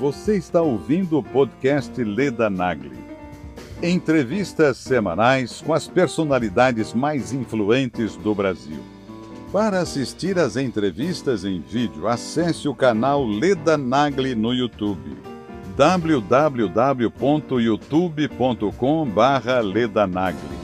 Você está ouvindo o podcast Leda Nagli. Entrevistas semanais com as personalidades mais influentes do Brasil. Para assistir às entrevistas em vídeo, acesse o canal Leda Nagli no YouTube. www.youtube.com/ledanagli.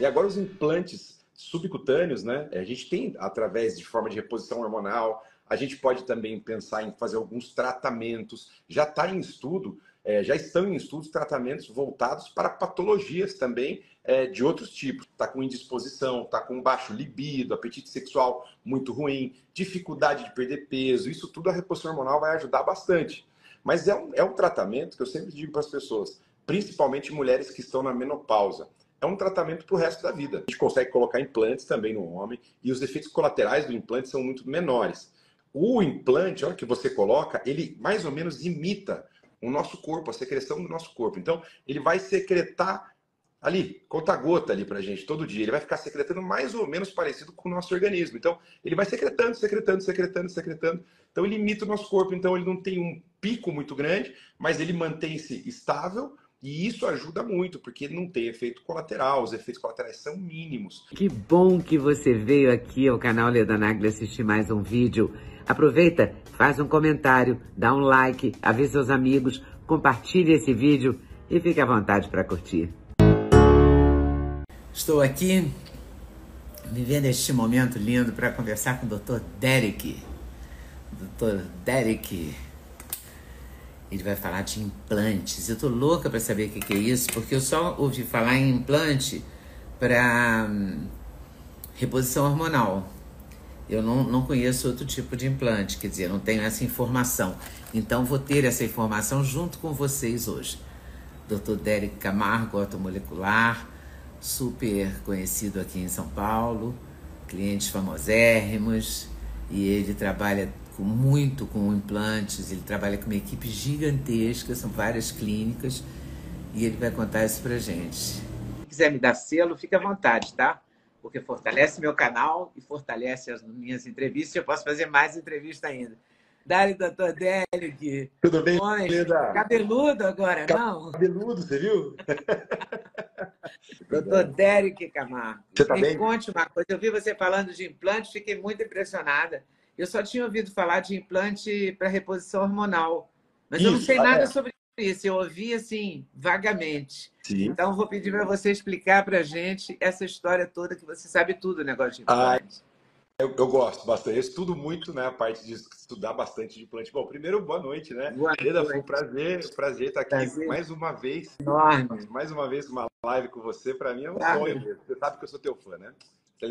E agora os implantes subcutâneos, né? A gente tem através de forma de reposição hormonal, a gente pode também pensar em fazer alguns tratamentos. Já está em estudo, é, já estão em estudos tratamentos voltados para patologias também é, de outros tipos. Está com indisposição, está com baixo libido, apetite sexual muito ruim, dificuldade de perder peso. Isso tudo a reposição hormonal vai ajudar bastante. Mas é um, é um tratamento que eu sempre digo para as pessoas, principalmente mulheres que estão na menopausa é um tratamento para o resto da vida. A gente consegue colocar implantes também no homem e os efeitos colaterais do implante são muito menores. O implante, a hora que você coloca, ele mais ou menos imita o nosso corpo, a secreção do nosso corpo. Então, ele vai secretar ali, conta-gota ali pra gente, todo dia. Ele vai ficar secretando mais ou menos parecido com o nosso organismo. Então, ele vai secretando, secretando, secretando, secretando. Então, ele imita o nosso corpo. Então, ele não tem um pico muito grande, mas ele mantém-se estável e isso ajuda muito, porque não tem efeito colateral, os efeitos colaterais são mínimos. Que bom que você veio aqui ao canal Leda Nagli assistir mais um vídeo. Aproveita, faz um comentário, dá um like, avisa seus amigos, compartilhe esse vídeo e fique à vontade para curtir. Estou aqui vivendo este momento lindo para conversar com o Dr. Derek. Dr. Derek ele vai falar de implantes. Eu tô louca para saber o que, que, é isso, porque eu só ouvi falar em implante para hum, reposição hormonal. Eu não, não conheço outro tipo de implante, quer dizer, não tenho essa informação. Então vou ter essa informação junto com vocês hoje. Dr. Derek Camargo, automolecular, super conhecido aqui em São Paulo, clientes famosérrimos, e ele trabalha com, muito com implantes, ele trabalha com uma equipe gigantesca, são várias clínicas, e ele vai contar isso pra gente. Se quiser me dar selo, fique à vontade, tá? Porque fortalece meu canal e fortalece as minhas entrevistas, e eu posso fazer mais entrevistas ainda. Dali, doutor Derek. Tudo bem, Leda? Cabeludo agora, não? Cabeludo, você viu? doutor Derek Camargo. Você tá Me bem? conte uma coisa. Eu vi você falando de implante, fiquei muito impressionada. Eu só tinha ouvido falar de implante para reposição hormonal, mas eu não Isso, sei ah, nada é. sobre isso. Eu ouvi assim, vagamente. Sim. Então, vou pedir para você explicar para a gente essa história toda, que você sabe tudo, negócio de Ah, implante. Eu, eu gosto bastante, eu estudo muito, né, a parte de estudar bastante de implante. Bom, primeiro, boa noite, né? Boa Leda, foi um prazer, prazer estar aqui Prazer. mais uma vez, Enorme. mais uma vez uma live com você, para mim é um Ah, sonho. Você sabe que eu sou teu fã, né?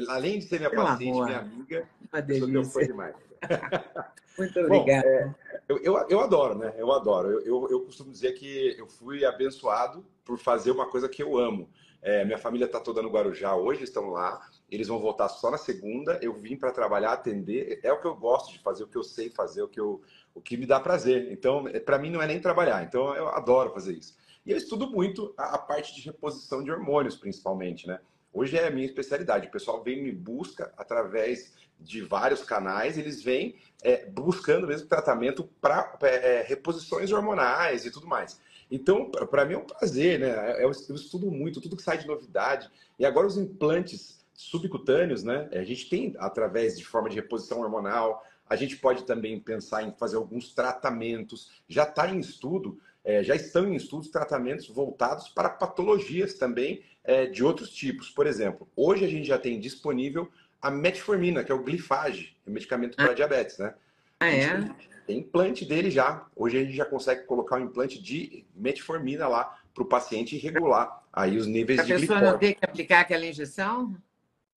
Além de ser minha Meu paciente, amor. minha amiga, Uma eu sou teu fã delícia. demais. Muito Bom, obrigada. é, eu, eu, eu adoro, né? Eu adoro. Eu, eu, eu costumo dizer que eu fui abençoado por fazer uma coisa que eu amo. É, minha família está toda no Guarujá hoje, estão lá. Eles vão voltar só na segunda. Eu vim para trabalhar, atender. É o que eu gosto de fazer, o que eu sei fazer, o que, eu, o que me dá prazer. Então, para mim, não é nem trabalhar. Então, eu adoro fazer isso. E eu estudo muito a, a parte de reposição de hormônios, principalmente, né? Hoje é a minha especialidade. O pessoal vem me busca através de vários canais, eles vêm é, buscando mesmo tratamento para é, reposições hormonais e tudo mais. Então, para mim é um prazer, né? Eu, eu estudo muito, tudo que sai de novidade. E agora os implantes subcutâneos, né? A gente tem através de forma de reposição hormonal, a gente pode também pensar em fazer alguns tratamentos. Já está em estudo, é, já estão em estudos tratamentos voltados para patologias também é, de outros tipos. Por exemplo, hoje a gente já tem disponível a metformina, que é o glifage, é um medicamento para diabetes, né? Ah, é? Tem implante dele já. Hoje a gente já consegue colocar um implante de metformina lá para o paciente regular aí os níveis A de pessoa glicose. não tem que aplicar aquela injeção?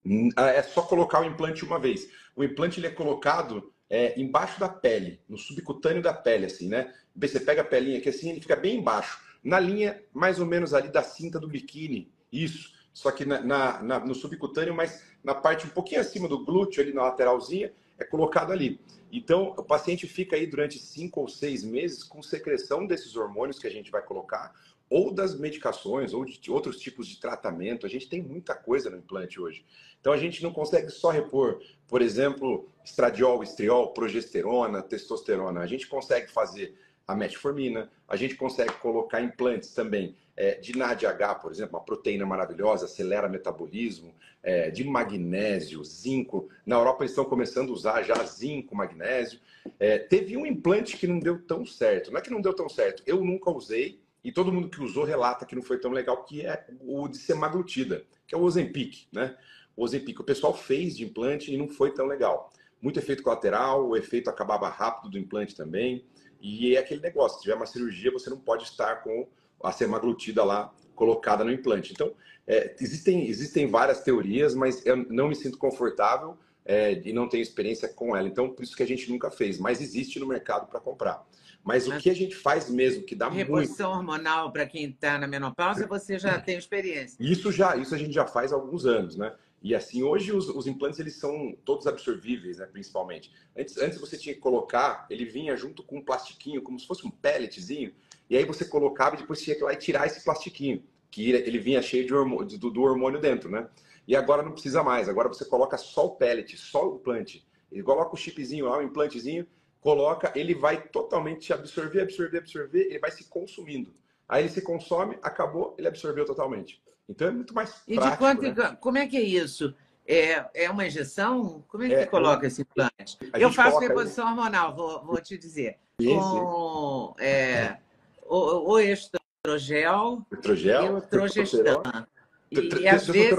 Hum, É só colocar o implante uma vez. O implante ele é colocado é, embaixo da pele, no subcutâneo da pele, assim, né? Você pega a pelinha aqui assim, ele fica bem embaixo, na linha mais ou menos ali da cinta do biquíni. Isso. Só que na, na- na- no subcutâneo, mas na parte um pouquinho acima do glúteo, ali na lateralzinha, é colocado ali. Então, o paciente fica aí durante cinco ou seis meses com secreção desses hormônios que a gente vai colocar. ou das medicações, ou de outros tipos de tratamento. A gente tem muita coisa no implante hoje. Então a gente não consegue só repor, por exemplo, estradiol, estriol, progesterona, testosterona. A gente consegue fazer a metformina, a gente consegue colocar implantes também é, de NADH, por exemplo, uma proteína maravilhosa, acelera metabolismo, é, de magnésio, zinco. Na Europa eles estão começando a usar já zinco, magnésio. É, teve um implante que não deu tão certo. Não é que não deu tão certo, eu nunca usei, e todo mundo que usou relata que não foi tão legal, que é o de semaglutida, que é o Ozempic, né? O Ozempic, o pessoal fez de implante e não foi tão legal. Muito efeito colateral, o efeito acabava rápido do implante também. E é aquele negócio, se tiver uma cirurgia, você não pode estar com a semaglutida lá colocada no implante. Então, é, existem, existem várias teorias, mas eu não me sinto confortável é, e não tenho experiência com ela. Então, por isso que a gente nunca fez. Mas existe no mercado para comprar. Mas, mas, o que a gente faz mesmo, que dá reposição muito... hormonal para quem está na menopausa, você já tem experiência. Isso já, isso a gente já faz há alguns anos, né? E assim, hoje os, os, implantes eles são todos absorvíveis, né, principalmente. Antes, antes você tinha que colocar, ele vinha junto com um plastiquinho, como se fosse um pelletzinho, e aí você colocava e depois tinha que ir lá e tirar esse plastiquinho, que ele vinha cheio de hormônio, do, do, hormônio dentro, né? E agora não precisa mais, agora você coloca só o pellet, só o implante. Ele coloca o chipzinho lá, o implantezinho, coloca, ele vai totalmente absorver, absorver, absorver, ele vai se consumindo. Aí ele se consome, acabou, ele absorveu totalmente. Então é muito mais e prático. E de quanto, né? como é que é isso? É, é uma injeção? Como é que é, coloca esse implante? Eu faço reposição hormonal, vou, vou te dizer. Com é, o, o estrogel, estrogel e o progesterona. E, às vezes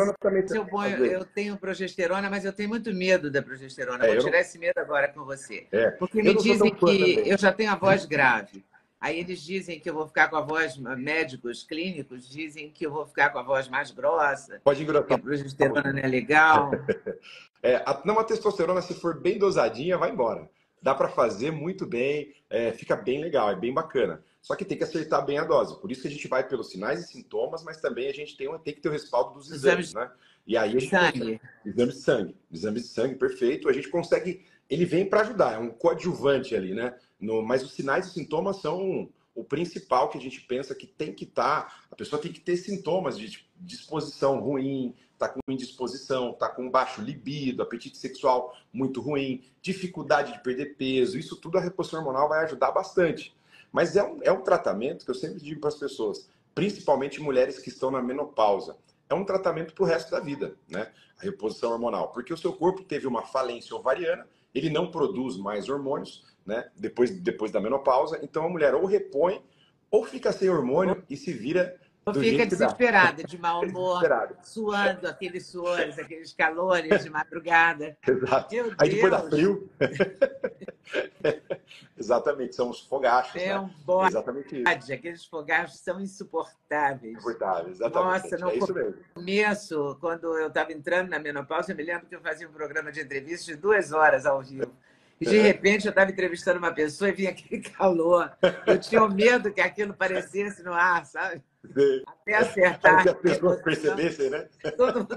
eu, ponho, eu, tenho progesterona, mas eu tenho muito medo da progesterona. É, vou tirar não... esse medo agora com você. É, Porque me dizem que eu já tenho a voz grave. Aí eles dizem que eu vou ficar com a voz, médicos clínicos dizem que eu vou ficar com a voz mais grossa. Pode engrossar. Que a progesterona não é legal. é, a, não, a testosterona, se for bem dosadinha, vai embora. Dá para fazer muito bem, é, fica bem legal, é bem bacana. Só que tem que acertar bem a dose. Por isso que a gente vai pelos sinais e sintomas, mas também a gente tem, tem que ter o respaldo dos exames, exames né? E aí a gente sangue. Consegue, exames de sangue. Exames de sangue, perfeito. A gente consegue. Ele vem para ajudar, é um coadjuvante ali, né? No, mas os sinais e sintomas são o principal que a gente pensa que tem que estar. Tá, a pessoa tem que ter sintomas de tipo, disposição ruim, tá com indisposição, tá com baixo libido, apetite sexual muito ruim, dificuldade de perder peso. Isso tudo a reposição hormonal vai ajudar bastante. Mas é um, é um tratamento que eu sempre digo para as pessoas, principalmente mulheres que estão na menopausa. É um tratamento para o resto da vida, né? A reposição hormonal. Porque o seu corpo teve uma falência ovariana, ele não produz mais hormônios, né? Depois, depois da menopausa. Então a mulher ou repõe ou fica sem hormônio e se vira ou fica desesperada, de mau humor, suando aqueles suores, aqueles calores de madrugada. Exato. Meu Aí depois dá frio. Exatamente, são os fogachos. É né? um bode. Exatamente isso. Aqueles fogachos são insuportáveis. Insuportáveis, exatamente. Nossa, no é começo, quando eu estava entrando na menopausa, eu me lembro que eu fazia um programa de entrevistas de duas horas ao vivo. E de repente eu estava entrevistando uma pessoa e vinha aquele calor. Eu tinha medo que aquilo parecesse no ar, sabe? Sim. Até acertar. que as pessoas percebessem, né? Todo mundo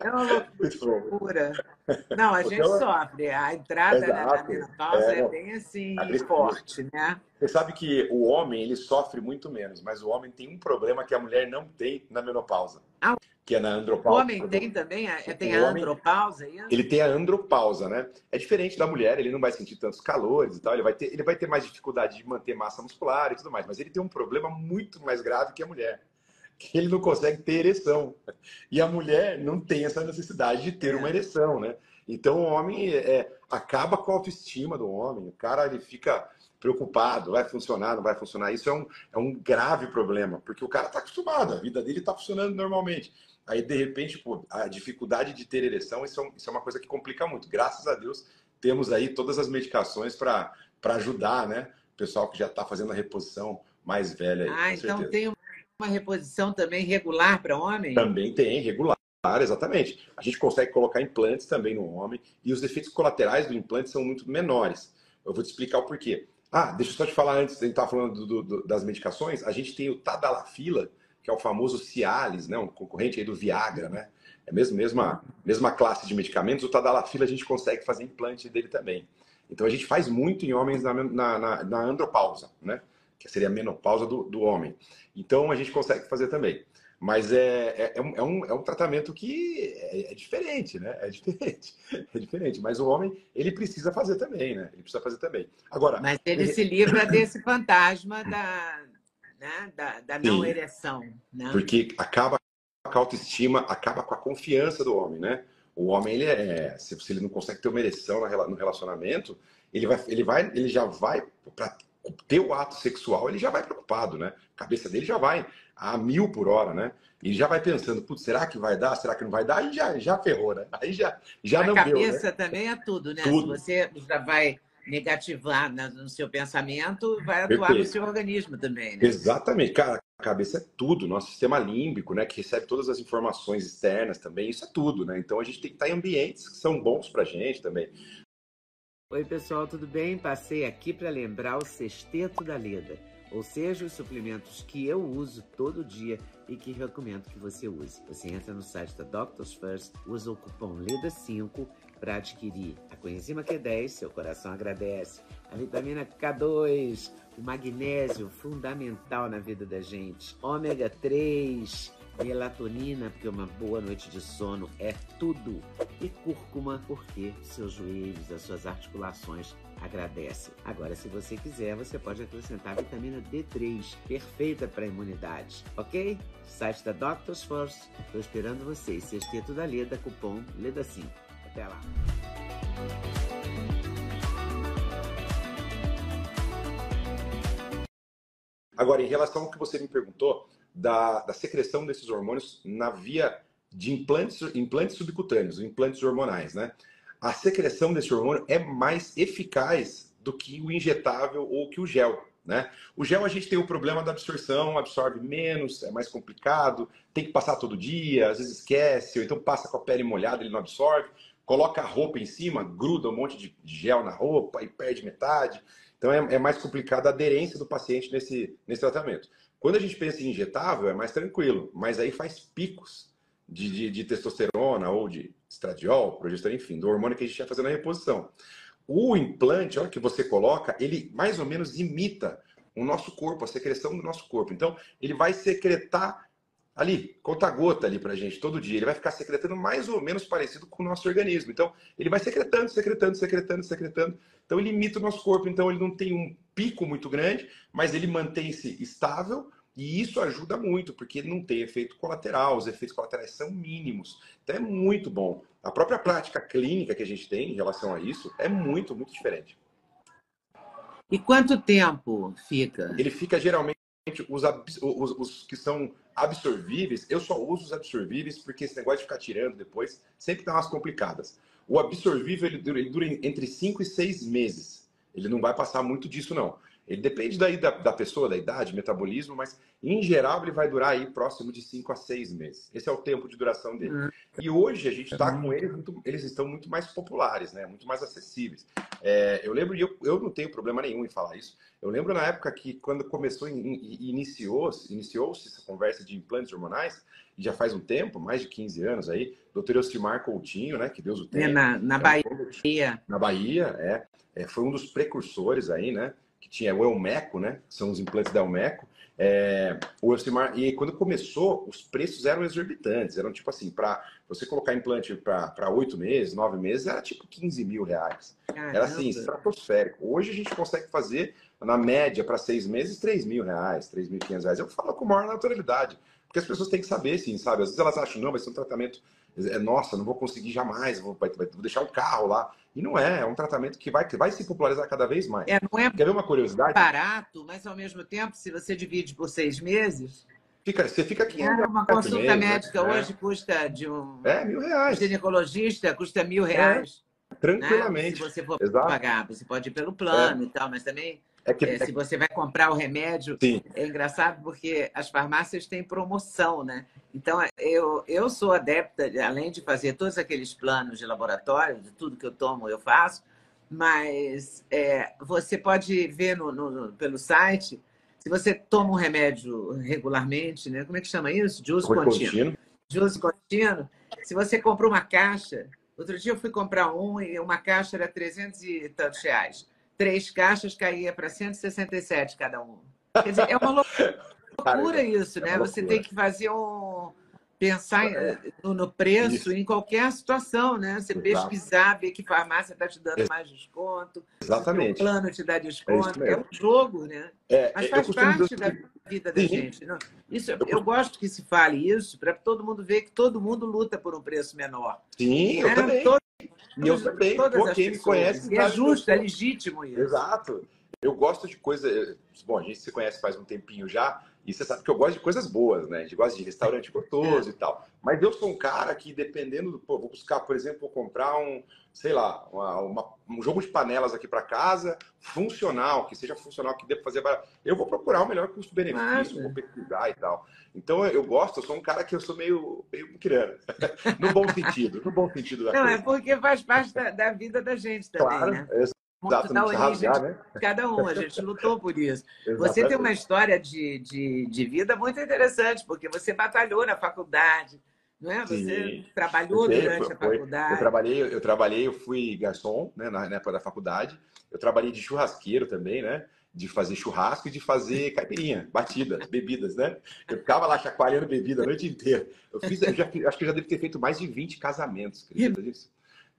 É uma loucura. Não, a gente então, sofre. A entrada na menopausa é, é, bem assim, forte, né? Você sabe que o homem ele sofre muito menos, mas o homem tem um problema que a mulher não tem na menopausa. Ah, que é na andropausa. O homem tem também? A, tem a andropausa? Aí? Ele tem a andropausa, né? É diferente da mulher, ele não vai sentir tantos calores e tal, ele vai ter, ele vai ter mais dificuldade de manter massa muscular e tudo mais, mas ele tem um problema muito mais grave que a mulher, que ele não consegue ter ereção. E a mulher não tem essa necessidade de ter uma ereção, né? Então o homem é, acaba com a autoestima do homem, o cara ele fica preocupado, vai funcionar, não vai funcionar. Isso é um, é um grave problema, porque o cara está acostumado, a vida dele está funcionando normalmente. Aí, de repente, pô, a dificuldade de ter ereção, isso é, isso é uma coisa que complica muito. Graças a Deus, temos aí todas as medicações para ajudar, né? O pessoal que já está fazendo a reposição mais velha. Aí, ah, então certeza. tem uma reposição também regular para homem? Também tem, regular. Exatamente. A gente consegue colocar implantes também no homem e os efeitos colaterais do implante são muito menores. Eu vou te explicar o porquê. Ah, deixa eu só te falar antes, a gente estava falando do, do, das medicações, a gente tem o Tadalafila, que é o famoso Cialis, né? um concorrente aí do Viagra, né? É a mesma, mesma, classe de medicamentos. O Tadalafila a gente consegue fazer implante dele também. Então a gente faz muito em homens na, na, na, na andropausa, né? que seria a menopausa do, do homem. Então a gente consegue fazer também. Mas é, é, é, um, é, um, é um tratamento que é, é, diferente, né? É diferente. É diferente. Mas o homem, ele precisa fazer também, né? Ele precisa fazer também. Agora. Mas ele se livra desse fantasma da, né? da, da não ereção. Né? Porque acaba com a autoestima, acaba com a confiança do homem, né? O homem, ele é. Se, ele não consegue ter uma ereção no relacionamento, ele, vai, ele, vai, ele já vai. Para ter o ato sexual, ele já vai preocupado, né? A cabeça dele já vai a mil por hora, né? E já vai pensando, putz, será que vai dar? Será que não vai dar? Aí já, já ferrou, né? Aí já, já a não deu. A né? cabeça também é tudo, né? Tudo. Se você já vai negativar no seu pensamento, vai atuar Perfeito. no seu organismo também, né? Exatamente. Cara, a cabeça é tudo. Nosso sistema límbico, né? Que recebe todas as informações externas também, isso é tudo, né? Então a gente tem que estar em ambientes que são bons pra gente também. Oi, pessoal, tudo bem? Passei aqui para lembrar o sexteto da Leda ou seja, os suplementos que eu uso todo dia e que recomendo que você use. Você entra no site da Doctors First, usa o cupom LEDA5 para adquirir a coenzima Q10, seu coração agradece, a vitamina K2, o magnésio fundamental na vida da gente, ômega 3, melatonina, porque uma boa noite de sono é tudo, e cúrcuma, porque seus joelhos, as suas articulações agradecem. Agora, se você quiser, você pode acrescentar vitamina D3, perfeita para a imunidade, ok? Site da Doctors Force, estou esperando vocês. Sexteto da Leda, cupom LEDA5. Até lá! Agora, em relação ao que você me perguntou, da, da secreção desses hormônios na via de implantes, implantes subcutâneos, implantes hormonais, né? A secreção desse hormônio é mais eficaz do que o injetável ou que o gel, né? O gel a gente tem o problema da absorção, absorve menos, é mais complicado, tem que passar todo dia, às vezes esquece, ou então passa com a pele molhada, ele não absorve, coloca a roupa em cima, gruda um monte de gel na roupa e perde metade. Então é, é mais complicada a aderência do paciente nesse, nesse tratamento. Quando a gente pensa em injetável, é mais tranquilo, mas aí faz picos de, de, de testosterona ou de estradiol, progesterona, enfim, do hormônio que a gente ia fazendo a reposição. O implante, olha que você coloca, ele mais ou menos imita o nosso corpo, a secreção do nosso corpo. Então, ele vai secretar ali, conta-gota ali pra gente, todo dia. Ele vai ficar secretando mais ou menos parecido com o nosso organismo. Então, ele vai secretando, secretando, secretando, secretando. Então, ele imita o nosso corpo. Então, ele não tem um pico muito grande, mas ele mantém-se estável e isso ajuda muito, porque não tem efeito colateral, os efeitos colaterais são mínimos. Então é muito bom. A própria prática clínica que a gente tem em relação a isso é muito, muito diferente. E quanto tempo fica? Ele fica geralmente os, os, os, que são absorvíveis, eu só uso os absorvíveis porque esse negócio de ficar tirando depois sempre dá umas complicadas. O absorvível ele dura, ele dura entre 5 e 6 meses. Ele não vai passar muito disso, não. Ele depende daí da, da pessoa, da idade, metabolismo, mas em geral ele vai durar aí próximo de 5 a 6 meses. Esse é o tempo de duração dele. Uhum. E hoje a gente está com eles, muito, eles estão muito mais populares, né? muito mais acessíveis. É, eu lembro, e eu, eu não tenho problema nenhum em falar isso, eu lembro na época que quando começou e iniciou-se iniciou essa conversa de implantes hormonais, e já faz um tempo, mais de 15 anos aí, doutor Elcimar Coutinho, né, que Deus o tenha. É na, na Bahia. Na Bahia, é, é. Foi um dos precursores aí, né? Que tinha o Elmeco, né? Que são os implantes da Elmeco. É, o Elcimar, e quando começou, os preços eram exorbitantes. Eram tipo assim, para você colocar implante para oito meses, nove meses, era tipo 15 mil reais. Caramba. Era assim, estratosférico. Hoje a gente consegue fazer, na média, para seis meses, 3 mil reais, 3.500 reais. Eu falo com maior naturalidade. Porque as pessoas têm que saber, sim, sabe? Às vezes elas acham, não, vai ser um tratamento, é, nossa, não vou conseguir jamais, vou, vai, vou deixar um carro lá. E não é, é um tratamento que vai, que vai se popularizar cada vez mais. É, não é Quer ver uma curiosidade? barato, mas ao mesmo tempo, se você divide por seis meses. Fica, você fica aqui. É, uma consulta né? médica né? hoje custa de um. É, mil reais. ginecologista custa mil reais. É, tranquilamente. Né? Se você for Exato. pagar, você pode ir pelo plano é. e tal, mas também é que, é, se você vai comprar o remédio, sim. é engraçado porque as farmácias têm promoção, né? Então, eu, eu sou adepta, além de fazer todos aqueles planos de laboratório, de tudo que eu tomo, eu faço, mas é, você pode ver no, no, pelo site, se você toma um remédio regularmente, né? Como é que chama isso? De uso contínuo. De uso contínuo. Se você comprou uma caixa, outro dia eu fui comprar um e uma caixa era 300 e tantos reais três caixas caía para 167 cada um. Quer dizer, é uma loucura isso, né? É Você tem que fazer um pensar é. no, preço Isso. em qualquer situação, né? Você Exato. pesquisar, ver que farmácia está te dando mais desconto, Exatamente. o plano te dá desconto, é, é um jogo, né? É, Mas faz parte da vida da gente. Não? Isso, eu, eu gosto que se fale isso para todo mundo ver que todo mundo luta por um preço menor. Sim, eu também. Todo, e eu também. Pô, quem me conhece. é justo, é legítimo isso. Exato. Eu gosto de coisa. Bom, a gente se conhece faz um tempinho já. E você sabe que eu gosto de coisas boas, né? A gente gosta de restaurante gostoso é. e tal. Mas eu sou um cara que, dependendo do. Pô, vou buscar, por exemplo, vou comprar um, sei lá, uma, uma, um jogo de panelas aqui para casa, funcional, que seja funcional, que dê para fazer. Eu vou procurar o melhor custo-benefício, vou pesquisar e tal. Então eu gosto, eu sou um cara que eu sou meio, meio criando. no bom sentido, no bom sentido da Não, coisa. é porque faz parte da, da vida da gente também, claro, né? Exato, da origem rasgar, né? cada um, a gente lutou por isso. você tem uma história de, de, de, vida muito interessante, porque você batalhou na faculdade, não é? Você Sim. trabalhou Sim, durante foi, a faculdade. Eu trabalhei, eu trabalhei, eu fui garçom né, na época da faculdade, eu trabalhei de churrasqueiro também, né? De fazer churrasco e de fazer caipirinha, batidas, bebidas, né? Eu ficava lá chacoalhando bebida a noite inteira. Eu fiz, eu já, acho que eu já devo ter feito mais de 20 casamentos, acredita disso?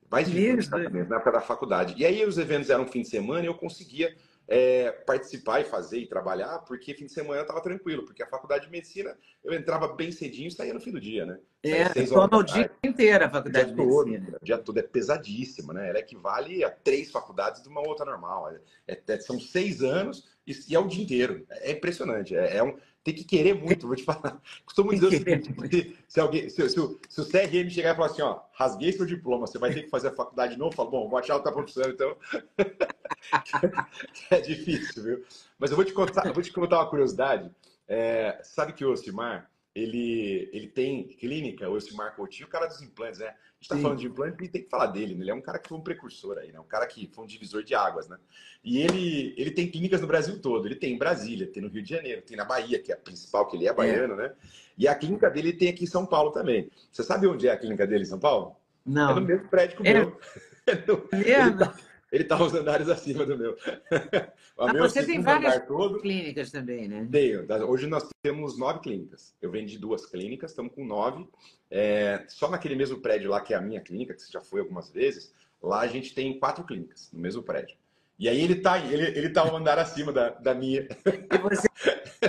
Mais de 20 casamentos na época da faculdade. E aí os eventos eram fim de semana e eu conseguia é, participar e fazer e trabalhar, porque fim de semana eu estava tranquilo, porque a faculdade de medicina eu entrava bem cedinho e saía no fim do dia, né? É, toma o dia inteiro a faculdade de medicina. O dia todo é pesadíssima, né? Ela equivale a três faculdades de uma outra normal. É, é, são seis anos e, e, é o dia inteiro. É impressionante. É, é um, tem que querer muito, vou te falar. Costumo dizer o seguinte: se, alguém, se, se, se, o CRM chegar e falar assim, ó, rasguei seu diploma, você vai ter que fazer a faculdade de novo, eu falo, bom, vou achar outra profissão, então. é difícil, viu? Mas eu vou te contar, vou te contar uma curiosidade. É, sabe que o Osimar, ele, ele tem clínica, o Osimar Coutinho, o cara dos implantes, né? A gente está falando de implante e tem que falar dele, né? Ele é um cara que foi um precursor aí, né? Um cara que foi um divisor de águas, né? E ele, ele tem clínicas no Brasil todo. Ele tem em Brasília, tem no Rio de Janeiro, tem na Bahia, que é a principal, que ele é baiano, é. né? E a clínica dele tem aqui em São Paulo também. Você sabe onde é a clínica dele em São Paulo? Não. É no mesmo prédio que o é. meu. É no... Ele tá, ele tá uns andares acima do meu. Mas meu você tem várias todo, clínicas também, né? Tenho. Hoje nós temos nove clínicas. Eu vendi duas clínicas, estamos com nove. É, só naquele mesmo prédio lá, que é a minha clínica, que você já foi algumas vezes, lá a gente tem quatro clínicas no mesmo prédio. E aí ele está ele, ele tá um andar acima da, da minha. E você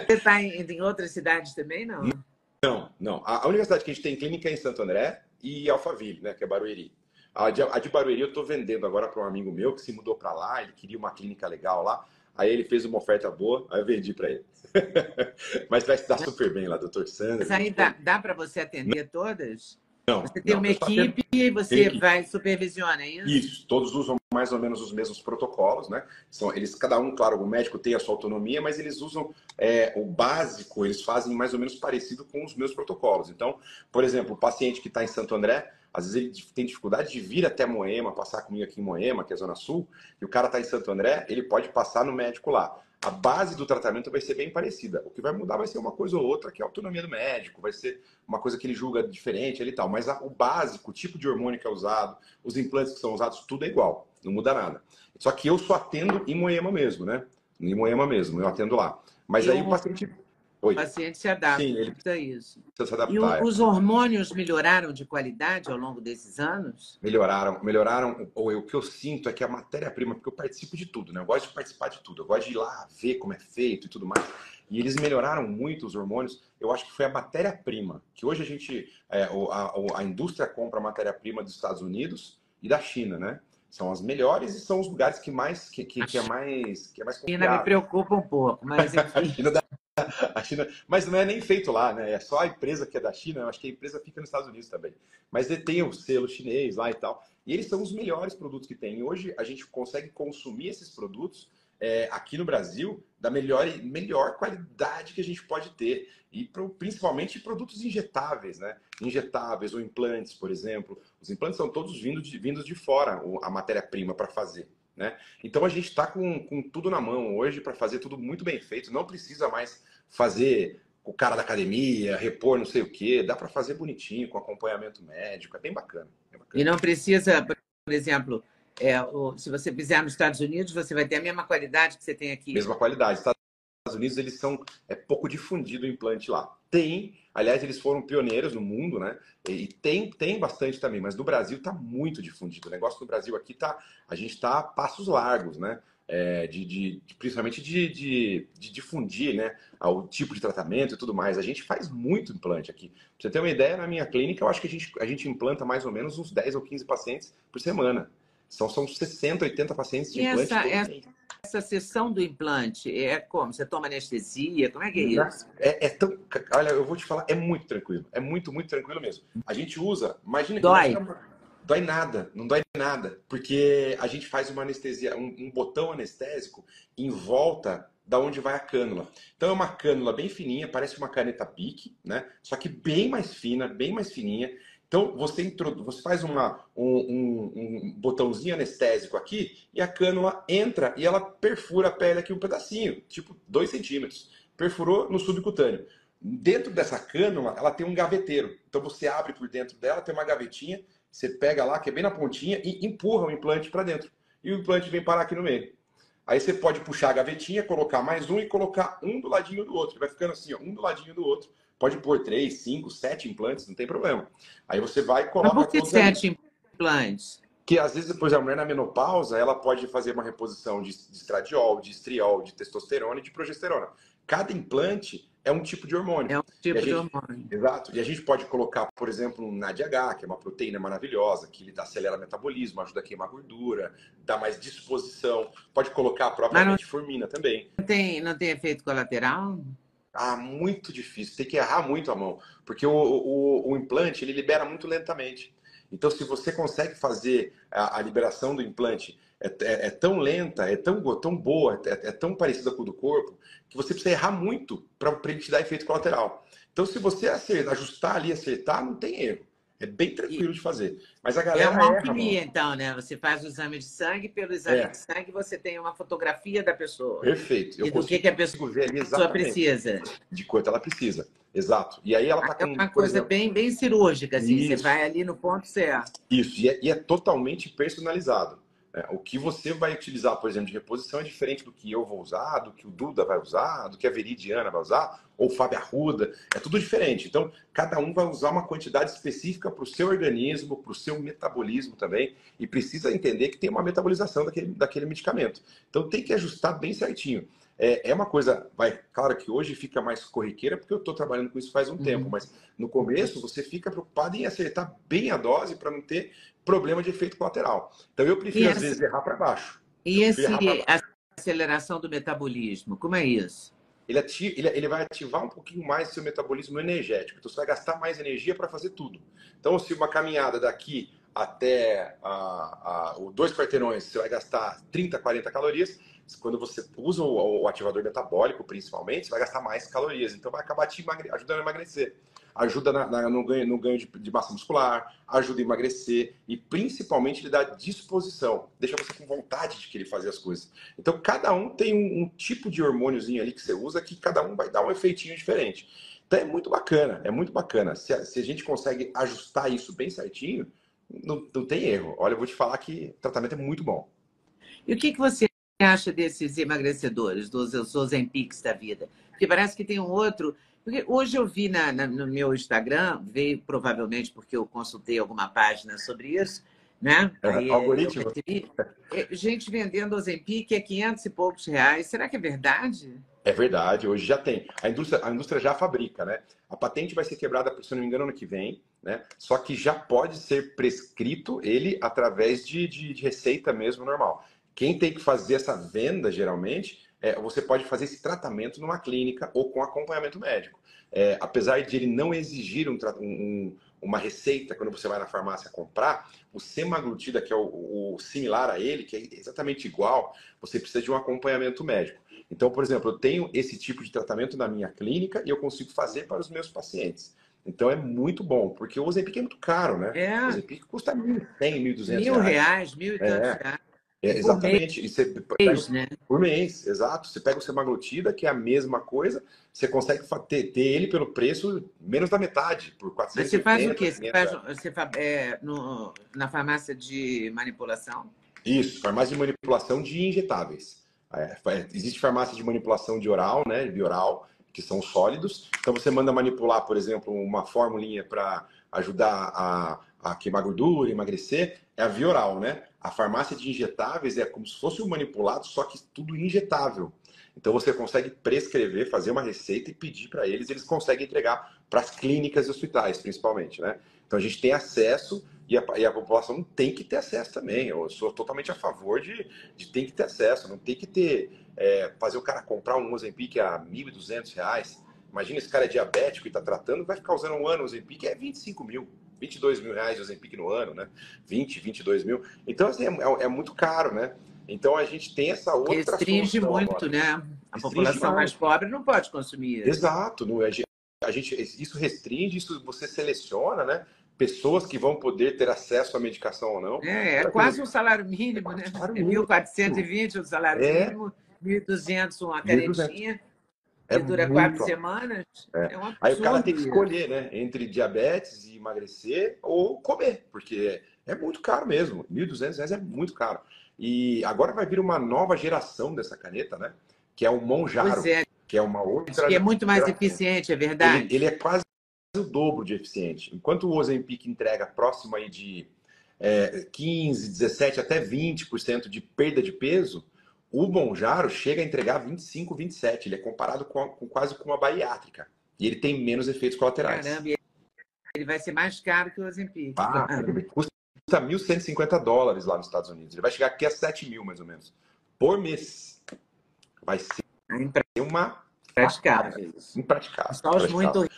está em, em outras cidades também, não? Não, não. A, a única cidade que a gente tem clínica é em Santo André e Alphaville, né, que é Barueri. A de, a de Barueri eu estou vendendo agora para um amigo meu que se mudou para lá, ele queria uma clínica legal lá. Aí ele fez uma oferta boa, aí eu vendi para ele. Mas vai se dar super bem lá, doutor Sandro. Mas aí dá, dá para você atender não. todas? Não. Você tem não, uma equipe e você equipe. vai supervisiona, é isso? Isso, todos usam mais ou menos os mesmos protocolos, né? São, eles, cada um, claro, o médico tem a sua autonomia, mas eles usam é, o básico, eles fazem mais ou menos parecido com os meus protocolos. Então, por exemplo, o paciente que está em Santo André, às vezes ele tem dificuldade de vir até Moema, passar comigo aqui em Moema, que é a Zona Sul, e o cara está em Santo André, ele pode passar no médico lá. A base do tratamento vai ser bem parecida. O que vai mudar vai ser uma coisa ou outra, que é a autonomia do médico, vai ser uma coisa que ele julga diferente ali e tal. Mas a, o básico, o tipo de hormônio que é usado, os implantes que são usados, tudo é igual, não muda nada. Só que eu só atendo em Moema mesmo, né? Em Moema mesmo, eu atendo lá. Mas aí o paciente Oi. O paciente se adapta Sim, ele a isso. Se adaptar. E o, é. os hormônios melhoraram de qualidade ao longo desses anos? Melhoraram, melhoraram. Ou o que eu sinto é que a matéria-prima, porque eu participo de tudo, né? Eu gosto de participar de tudo. Eu gosto de ir lá ver como é feito e tudo mais. E eles melhoraram muito os hormônios. Eu acho que foi a matéria-prima, que hoje a gente, é, a, a indústria compra matéria-prima dos Estados Unidos e da China, né? São as melhores e são os lugares que mais que, que, que é mais que é mais confiável. China me preocupa um pouco, mas enfim. A China mas não é nem feito lá, né? É só a empresa que é da China, eu acho que a empresa fica nos Estados Unidos também. Mas detém o selo chinês lá e tal. E eles são os melhores produtos que tem. Hoje a gente consegue consumir esses produtos é, aqui no Brasil da melhor, melhor qualidade que a gente pode ter. E pro, principalmente produtos injetáveis, né? Injetáveis ou implantes, por exemplo. Os implantes são todos vindos de, vindos de fora, a matéria-prima para fazer. Né? Então a gente está com, com tudo na mão hoje para fazer tudo muito bem feito. Não precisa mais fazer o cara da academia, repor não sei o quê. Dá para fazer bonitinho, com acompanhamento médico. É bem bacana, bem bacana. E não precisa, por exemplo, é, se você fizer nos Estados Unidos, você vai ter a mesma qualidade que você tem aqui. Mesma qualidade. Estados Unidos eles são é pouco difundido o implante lá. Tem, aliás, eles foram pioneiros no mundo, né? E tem, tem bastante também, mas no Brasil está muito difundido. O negócio no Brasil aqui tá, a gente está a passos largos, né? É, de, de, principalmente de, de, de, difundir né, o tipo de tratamento e tudo mais. A gente faz muito implante aqui. Pra você ter uma ideia, na minha clínica, eu acho que a gente, a gente implanta mais ou menos uns 10 ou 15 pacientes por semana. São, são 60, 80 pacientes de e implante. Essa, essa, essa, sessão do implante é como? Você toma anestesia? Como é que é isso? É, é, tão. Olha, eu vou te falar, é muito tranquilo. É muito, muito tranquilo mesmo. A gente usa. Imagina Dói. que. Dói nada, não dói nada. Porque a gente faz uma anestesia, um, um botão anestésico em volta da onde vai a cânula. Então é uma cânula bem fininha, parece uma caneta pique, né? Só que bem mais fina, bem mais fininha. Então, você, introduz, você faz uma, um, um, um, botãozinho anestésico aqui e a cânula entra e ela perfura a pele aqui um pedacinho, tipo 2 centímetros. Perfurou no subcutâneo. Dentro dessa cânula, ela tem um gaveteiro. Então, você abre por dentro dela, tem uma gavetinha, você pega lá, que é bem na pontinha, e empurra o implante para dentro. E o implante vem parar aqui no meio. Aí você pode puxar a gavetinha, colocar mais um e colocar um do ladinho do outro. Vai ficando assim, ó, um do ladinho do outro Pode pôr três, cinco, sete implantes, não tem problema. Aí você vai e coloca. Mas por que sete implantes? Que às vezes, depois a mulher na menopausa, ela pode fazer uma reposição de, de estradiol, de estriol, de testosterona e de progesterona. Cada implante é um tipo de hormônio. É um tipo gente, de hormônio. Exato. E a gente pode colocar, por exemplo, um NADH, que é uma proteína maravilhosa, que ele acelera o metabolismo, ajuda a queimar gordura, dá mais disposição. Pode colocar a própria metformina também. Não tem, não tem efeito colateral? Ah, muito difícil. Tem que errar muito a mão. Porque o, o, o implante, ele libera muito lentamente. Então, se você consegue fazer a, a liberação do implante é, é, é, tão lenta, é tão, tão boa, é, é, tão parecida com o do corpo, que você precisa errar muito para ele te dar efeito colateral. Então, se você acertar, ajustar ali, acertar, não tem erro. É bem tranquilo de fazer. Mas a galera. É uma alquimia, então, né? Você faz o exame de sangue, pelo exame é. de sangue você tem uma fotografia da pessoa. Perfeito. Eu e do que, que a pessoa, ver ali pessoa precisa. De quanto ela precisa. Exato. E aí ela tá é com. É uma coisa exemplo... bem, bem cirúrgica, assim. Isso. Você vai ali no ponto certo. Isso. E é, e é totalmente personalizado. É, o que você vai utilizar, por exemplo, de reposição é diferente do que eu vou usar, do que o Duda vai usar, do que a Veridiana vai usar, ou o Fábio Arruda. É tudo diferente. Então, cada um vai usar uma quantidade específica para o seu organismo, para o seu metabolismo também, e precisa entender que tem uma metabolização daquele, daquele medicamento. Então, tem que ajustar bem certinho. É, é uma coisa, vai, claro que hoje fica mais corriqueira, porque eu estou trabalhando com isso faz um uhum. tempo, mas no começo você fica preocupado em acertar bem a dose para não ter problema de efeito colateral. Então eu prefiro, às vezes, errar para baixo. E esse, a aceleração do metabolismo, como é isso? Ele, ativa, ele, ele, vai ativar um pouquinho mais seu metabolismo energético. Então você vai gastar mais energia para fazer tudo. Então, se uma caminhada daqui até a, a, dois quarteirões, você vai gastar 30, 40 calorias. Quando você usa o, ativador metabólico, principalmente, você vai gastar mais calorias. Então vai acabar te ajudando a emagrecer ajuda na, na, no ganho, no ganho de, de, massa muscular, ajuda a emagrecer e principalmente ele dá disposição, deixa você com vontade de querer fazer as coisas. Então cada um tem um, um tipo de hormôniozinho ali que você usa que cada um vai dar um efeitinho diferente. Então é muito bacana, é muito bacana. Se a, se a gente consegue ajustar isso bem certinho, não, não tem erro. Olha, eu vou te falar que o tratamento é muito bom. E o que, que você acha desses emagrecedores, dos Ozempics da vida? Porque parece que tem um outro porque hoje eu vi na, na, no meu Instagram, veio provavelmente porque eu consultei alguma página sobre isso, né? É, Aí, algoritmo. É, gente vendendo Ozempic a 500 e poucos reais. Será que é verdade? É verdade, hoje já tem. A indústria, a indústria já fabrica, né? A patente vai ser quebrada, se não me engano, ano que vem, né? Só que já pode ser prescrito ele através de, de, de receita mesmo normal. Quem tem que fazer essa venda, geralmente, é, você pode fazer esse tratamento numa clínica ou com acompanhamento médico. É, apesar de ele não exigir um, um, uma receita quando você vai na farmácia comprar, o semaglutida, que é o, o, similar a ele, que é exatamente igual, você precisa de um acompanhamento médico. Então, por exemplo, eu tenho esse tipo de tratamento na minha clínica e eu consigo fazer para os meus pacientes. Então é muito bom, porque o Ozempic é muito caro, né? É. O Ozempic custa 1.100, 1.200 Mil reais, mil e tantos é. reais. É, exatamente. Por mês, você pega, né? Por mês, exato. Você pega o semaglutida, que é a mesma coisa, você consegue ter, ter ele pelo preço menos da metade, por 400 Mas você faz o quê? Você faz, você faz é, no, na farmácia de manipulação? Isso, farmácia de manipulação de injetáveis. É, existe farmácia de manipulação de oral, né, bioral, que são sólidos. Então você manda manipular, por exemplo, uma formulinha para ajudar a, a queimar gordura, emagrecer, é a via oral, né? A farmácia de injetáveis é como se fosse um manipulado, só que tudo injetável. Então você consegue prescrever, fazer uma receita e pedir para eles, eles conseguem entregar para as clínicas e hospitais, principalmente, né? Então a gente tem acesso e a, e a, população tem que ter acesso também. Eu sou totalmente a favor de, de ter que ter acesso, não tem que ter é, fazer o cara comprar um Ozempic a R$ 1.200. Imagina esse cara é diabético e está tratando, vai ficar usando um ano Ozempic, é 25 mil. 22 mil reais de Ozempic no ano, né? 20, 22 mil. Então, assim, é, é, é muito caro, né? Então, a gente tem essa outra Restringe muito, agora. né? A Restringe população mais. mais pobre não pode consumir. Exato. Não, a gente, a gente, isso restringe, isso você seleciona, né? Pessoas que vão poder ter acesso à medicação ou não. É, é quase um salário mínimo, né? É 1.420 o salário é. mínimo, 1.200 uma canetinha. É que dura quatro semanas. É. é um Aí o cara tem que escolher, né? Entre diabetes e emagrecer ou comer, porque é muito caro mesmo. R$ 1.200 é muito caro. E agora vai vir uma nova geração dessa caneta, né? Que é o Monjaro. É. Que é uma outra. Que é muito mais eficiente, é verdade. Ele, ele, é quase o dobro de eficiente. Enquanto o Ozempic entrega próximo aí de é, 15, 17, até 20% de perda de peso, o Monjaro chega a entregar 25, 27. Ele é comparado com, com quase com uma bariátrica. E ele tem menos efeitos colaterais. Caramba, ele vai ser mais caro que o Ozempic. Ah, custa 1.150 dólares lá nos Estados Unidos. Ele vai chegar aqui a 7 mil, mais ou menos, por mês. Vai ser uma... Impraticável. Impraticável. Só os muito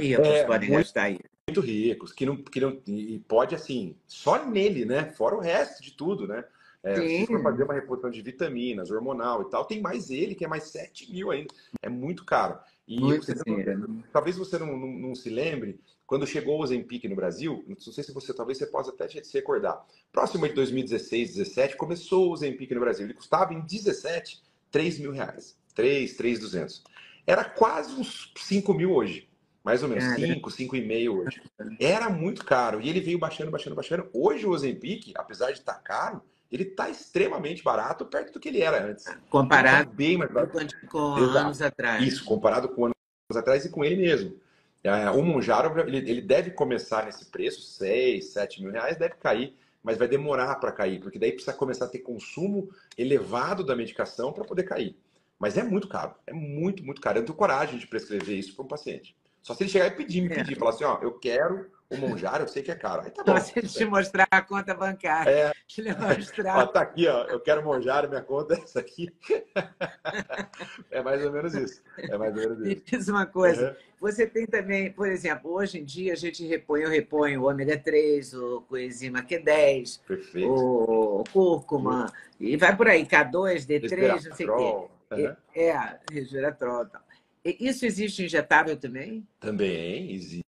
ricos é, podem muito, gastar aí. Muito ricos, que não, que não... E pode, assim, só nele, né? Fora o resto de tudo, né? É, se for fazer uma reposição de vitaminas, hormonal e tal, tem mais ele, que é mais 7 mil ainda. É muito caro. E muito você não, talvez você não, não, não, se lembre, quando chegou o Zempic no Brasil, não sei se você, talvez você possa até se recordar. Próximo de 2016, 2017, começou o Zempic no Brasil. Ele custava em 17, 3 mil reais. 3, 3,200. Era quase uns 5 mil hoje. Mais ou menos, 5, 5,5 hoje. Era muito caro. E ele veio baixando, baixando, baixando. Hoje o Ozempic, apesar de estar tá caro, ele está extremamente barato perto do que ele era antes. Comparado tá bem mais barato. com anos atrás. Isso, comparado com anos atrás e com ele mesmo. É, o Monjaro, ele, ele deve começar nesse preço, 6, 7 mil reais, deve cair, mas vai demorar para cair, porque daí precisa começar a ter consumo elevado da medicação para poder cair. Mas é muito caro, é muito, muito caro. Eu não tenho coragem de prescrever isso para um paciente. Só se ele chegar e pedir, me é. pedir, falar assim, ó, eu quero o Monjar, eu sei que é caro. Aí tá bom. Se ele te mostrar a conta bancária. É. Ele mostrar. ó, tá aqui, ó. Eu quero Monjar, minha conta é essa aqui. é mais ou menos isso. É mais ou menos isso. Me diz uma coisa. Uhum. Você tem também, por exemplo, hoje em dia a gente repõe, eu reponho o ômega 3, o coenzima Q10, Perfeito. o cúrcuma, e vai por aí, K2, D3, não sei o quê. Uhum. É, resveratrol e tal. Isso existe injetável também? Também existe.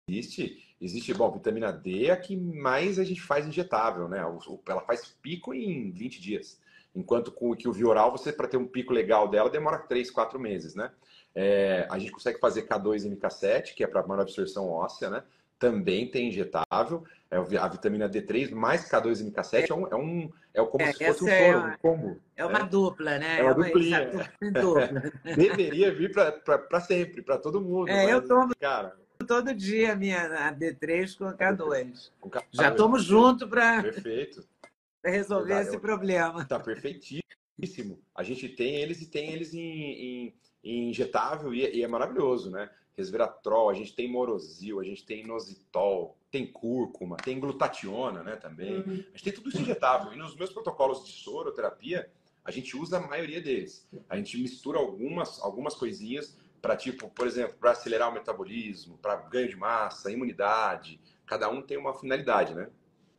Existe, bom, vitamina D é a que mais a gente faz injetável, né? Ela faz pico em 20 dias. Enquanto com que o Vioral, você, para ter um pico legal dela, demora 3, 4 meses, né? É, a gente consegue fazer K2 e MK7, que é para maior absorção óssea, né? Também tem injetável. É a vitamina D3 mais K2 e MK7 é um, é, um, é como é, se fosse um é soro, um combo. É uma é. dupla, né? É uma, duplinha. dupla. Deveria vir para sempre, para todo mundo. É, mas, eu tomo. Cara, todo dia minha a D3 com a K2. Com K2. Já estamos juntos para resolver Verdade, esse problema. Está perfeitíssimo. A gente tem eles e tem eles em, em, em injetável e, e, é maravilhoso, né? Resveratrol, a gente tem morosil, a gente tem inositol, tem cúrcuma, tem glutationa, né, também. Uhum. A gente tem tudo isso injetável. E nos meus protocolos de soroterapia, a gente usa a maioria deles. A gente mistura algumas, algumas coisinhas para tipo, por exemplo, para acelerar o metabolismo, para ganho de massa, imunidade. Cada um tem uma finalidade, né?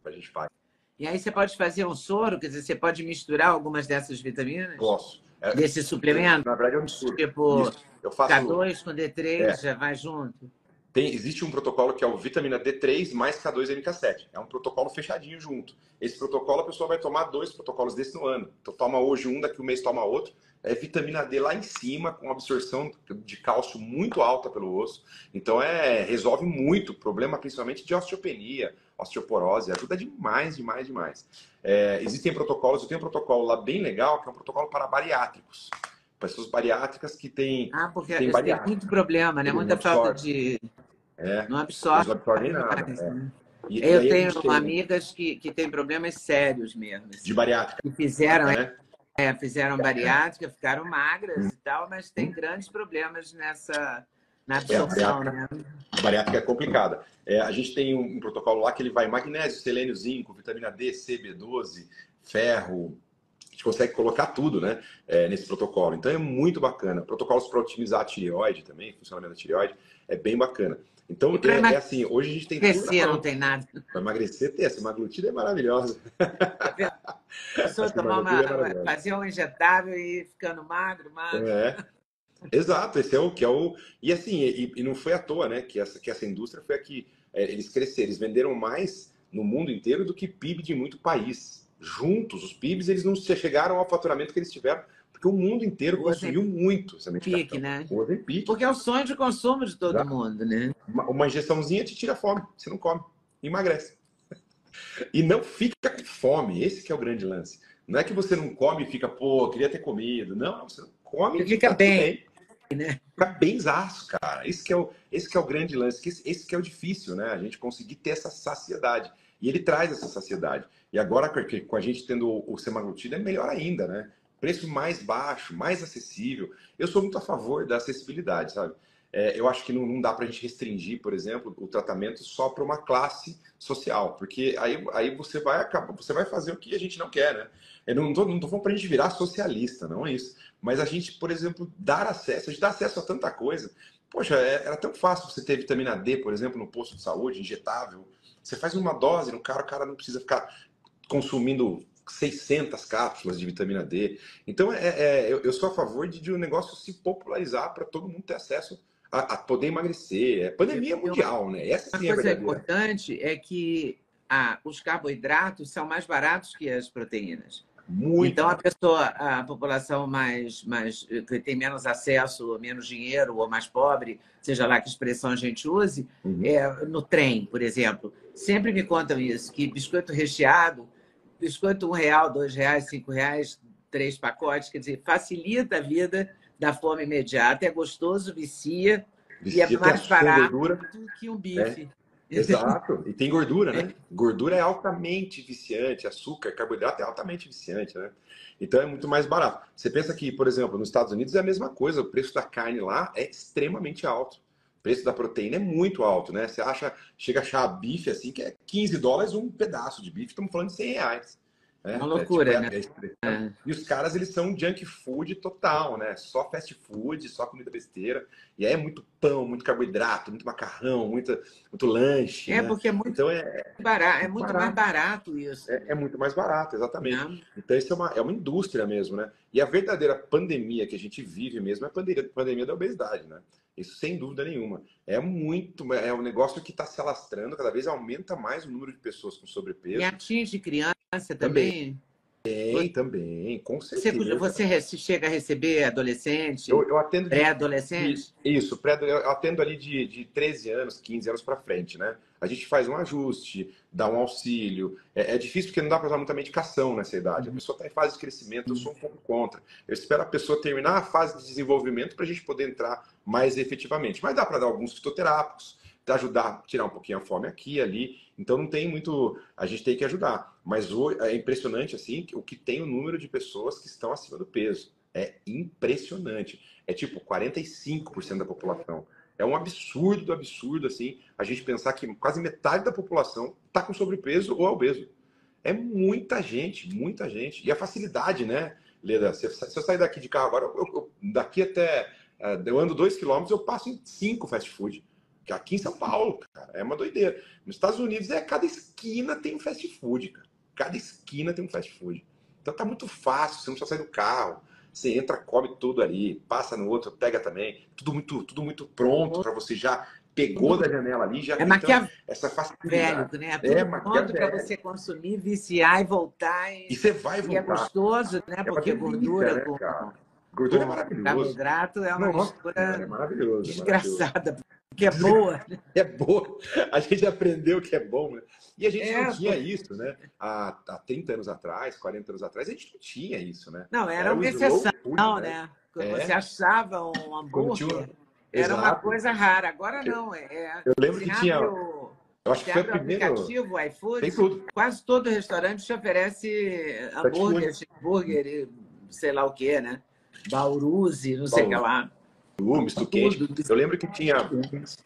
A gente faz. E aí você pode fazer um soro, quer dizer, você pode misturar algumas dessas vitaminas? Posso. É, Desse suplemento? Na verdade, eu misturo. Tipo, eu faço... K2 com D3 é. já vai junto? Tem, existe um protocolo que é o vitamina D3 mais K2MK7. É um protocolo fechadinho junto. Esse protocolo a pessoa vai tomar dois protocolos desse no ano. Então toma hoje um, daqui um mês toma outro. É vitamina D lá em cima, com absorção de cálcio muito alta pelo osso. Então é resolve muito o problema, principalmente de osteopenia, osteoporose. Ajuda demais, demais, demais. É, existem protocolos, eu tenho um protocolo lá bem legal, que é um protocolo para bariátricos pessoas bariátricas que têm. Ah, porque tem, tem muito problema, né? Muita falta de. É, não absorve. Não absorve nada. É. né? e, eu tenho tem... amigas que, que têm problemas sérios mesmo. Assim, de bariátrica. Que fizeram, né? é, fizeram bariátrica, ficaram magras hum. e tal, mas tem hum. grandes problemas nessa. Na é, absorção, é, a bariátrica, né? A bariátrica é complicada. É, a gente tem um, um, protocolo lá que ele vai magnésio, selênio, zinco, vitamina D, C, B12, ferro, a gente consegue colocar tudo né, é, nesse protocolo. Então é muito bacana. Protocolos para otimizar a tireoide também, funcionamento da tireoide, é bem bacana. Então é, é, assim, hoje a gente tem. Emagrecer não tem nada. Para emagrecer, tem. Essa maglutida é maravilhosa. Só tomar uma, é fazer um injetável e ficando magro, magro. É. Exato, esse é o que é o. E assim, e, e, não foi à toa, né? Que essa, que essa indústria foi aqui. É, eles cresceram, eles venderam mais no mundo inteiro do que PIB de muito país juntos, os PIBs, eles não chegaram ao faturamento que eles tiveram, porque o mundo inteiro consumiu muito essa medicação. né? O Ozempic. Porque é o sonho de consumo de todo mundo, né? Uma, uma injeçãozinha te tira fome, você não come, emagrece. E não fica com fome, esse que é o grande lance. Não é que você não come e fica, pô, queria ter comido. Não, você come e fica bem. bem. Né? Fica benzaço, cara. Esse que, é o, esse que é o grande lance. Esse, esse que é o difícil, né? A gente conseguir ter essa saciedade. E ele traz essa saciedade. E agora, com a gente tendo o semaglutida, é melhor ainda, né? Preço mais baixo, mais acessível. Eu sou muito a favor da acessibilidade, sabe? É, eu acho que não, não dá para a gente restringir, por exemplo, o tratamento só para uma classe social, porque aí, aí você vai acabar, você vai fazer o que a gente não quer, né? Eu não estou não falando para a gente virar socialista, não é isso. Mas a gente, por exemplo, dar acesso, a gente dá acesso a tanta coisa. Poxa, é, era tão fácil você ter vitamina D, por exemplo, no posto de saúde, injetável. Você faz uma dose no cara, o cara não precisa ficar consumindo 600 cápsulas de vitamina D. Então, é, é eu, eu, sou a favor de, de um negócio se popularizar para todo mundo ter acesso a, a, poder emagrecer. É pandemia mundial, né? Essa sim é a coisa importante é que ah, os carboidratos são mais baratos que as proteínas. Muito. Então, a pessoa, a população mais, mais que tem menos acesso, menos dinheiro ou mais pobre, seja lá que expressão a gente use, uhum. é, no trem, por exemplo, sempre me contam isso, que biscoito recheado, biscoito um real, dois reais, cinco reais, três pacotes, quer dizer, facilita a vida da fome imediata, é gostoso, vicia, vicia e é mais barato do que um bife. É. Exato. E tem gordura, né? É. Gordura é altamente viciante, açúcar, carboidrato é altamente viciante, né? Então é muito mais barato. Você pensa que, por exemplo, nos Estados Unidos é a mesma coisa, o preço da carne lá é extremamente alto. O preço da proteína é muito alto, né? Você acha, chega a achar bife assim, que é 15 dólares um pedaço de bife, estamos falando de 100 reais. É uma loucura, é, tipo, né? É, é. E os caras, eles são junk food total, né? Só fast food, só comida besteira. E aí é muito pão, muito carboidrato, muito macarrão, muito, muito lanche. É, né? porque é muito, então é, barato, é muito barato. mais barato isso. É, é muito mais barato, exatamente. Não. Então isso é uma, é uma indústria mesmo, né? E a verdadeira pandemia que a gente vive mesmo é a pandemia, pandemia da obesidade, né? Isso sem dúvida nenhuma. É muito, é um negócio que está se alastrando, cada vez aumenta mais o número de pessoas com sobrepeso. E atinge criança também? Também, também, com certeza. Você, você chega a receber adolescente? Eu, eu atendo. Pré-adolescente? Isso, pré eu atendo ali de, de 13 anos, 15 anos para frente, né? A gente faz um ajuste, dá um auxílio. É, é difícil porque não dá para usar muita medicação nessa idade. A uhum. pessoa está em fase de crescimento, eu sou um pouco contra. Eu espero a pessoa terminar a fase de desenvolvimento para a gente poder entrar mais efetivamente. Mas dá para dar alguns fitoterápicos, ajudar a tirar um pouquinho a fome aqui ali. Então não tem muito. A gente tem que ajudar. Mas é impressionante assim o que tem o número de pessoas que estão acima do peso. É impressionante. É tipo 45% da população. É um absurdo do absurdo, assim, a gente pensar que quase metade da população está com sobrepeso ou é obeso. É muita gente, muita gente. E a facilidade, né, Leda? Se, eu sair daqui de carro agora, eu, eu, daqui até. Uh, eu ando dois quilômetros, eu passo em cinco fast food. Aqui em São Paulo, cara, é uma doideira. Nos Estados Unidos, é cada esquina tem um fast food, cara. Cada esquina tem um fast food. Então tá muito fácil, você não precisa sair do carro. Você entra, come tudo ali, passa no outro, pega também. Tudo muito, tudo muito pronto para você já pegou da janela ali já é tem essa facilidade. né? É pronto para você consumir, viciar e voltar. E, e você vai voltar. E é gostoso, né? É Porque gordura né, com, Gordura é maravilhoso. Carboidrato é uma Nossa, mistura é maravilhoso, desgraçada, é porque é boa. É boa. A gente aprendeu que é bom, né? E a gente é, não tinha isso, né? Há, há 30 anos atrás, 40 anos atrás, a gente não tinha isso, né? Não, era, era uma exceção, food, né? Quando é. você achava um hambúrguer, era uma coisa rara. Agora não. É, eu lembro que tinha... O... Eu acho que foi o primeiro. aplicativo, iFood, quase todo restaurante te oferece hambúrguer, hambúrguer, sei lá o que, né? Bauruzi, não sei o que lá. Uh, misto quente. Eu lembro que tinha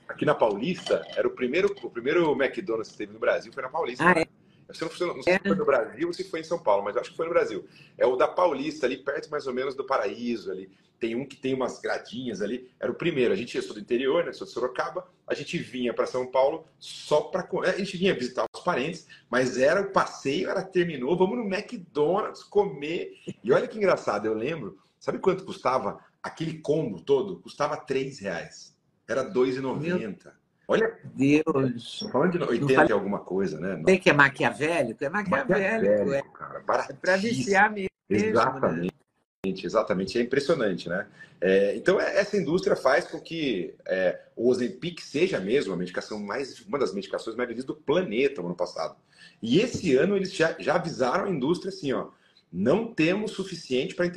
aqui na Paulista, era o primeiro, o primeiro McDonald's que teve no Brasil, foi na Paulista. Ah, né? é? Se não, foi, não sei se foi no Brasil ou se foi em São Paulo, mas acho que foi no Brasil. É o da Paulista, ali perto mais ou menos do Paraíso, ali. Tem um que tem umas gradinhas ali. Era o primeiro. A gente ia, do interior, né? Sou de Sorocaba. A gente vinha para São Paulo só para. A gente vinha visitar os parentes, mas era o passeio, era terminou. Vamos no McDonald's comer. E olha que engraçado, eu lembro Sabe quanto custava aquele combo todo? Custava 3 reais. Era 2,90. Olha. Deus. Falando de 80 e alguma coisa, né? Tem que é maquiavélico? É maquiavélico. é. cara. É para viciar mesmo. Né? Exatamente. Né? Exatamente, é impressionante, né? É, então, é, essa indústria faz com que é, o Ozempic seja mesmo a medicação mais, uma das medicações mais vendidas do planeta no ano passado. E esse ano eles já, já avisaram a indústria assim, ó, não temos suficiente para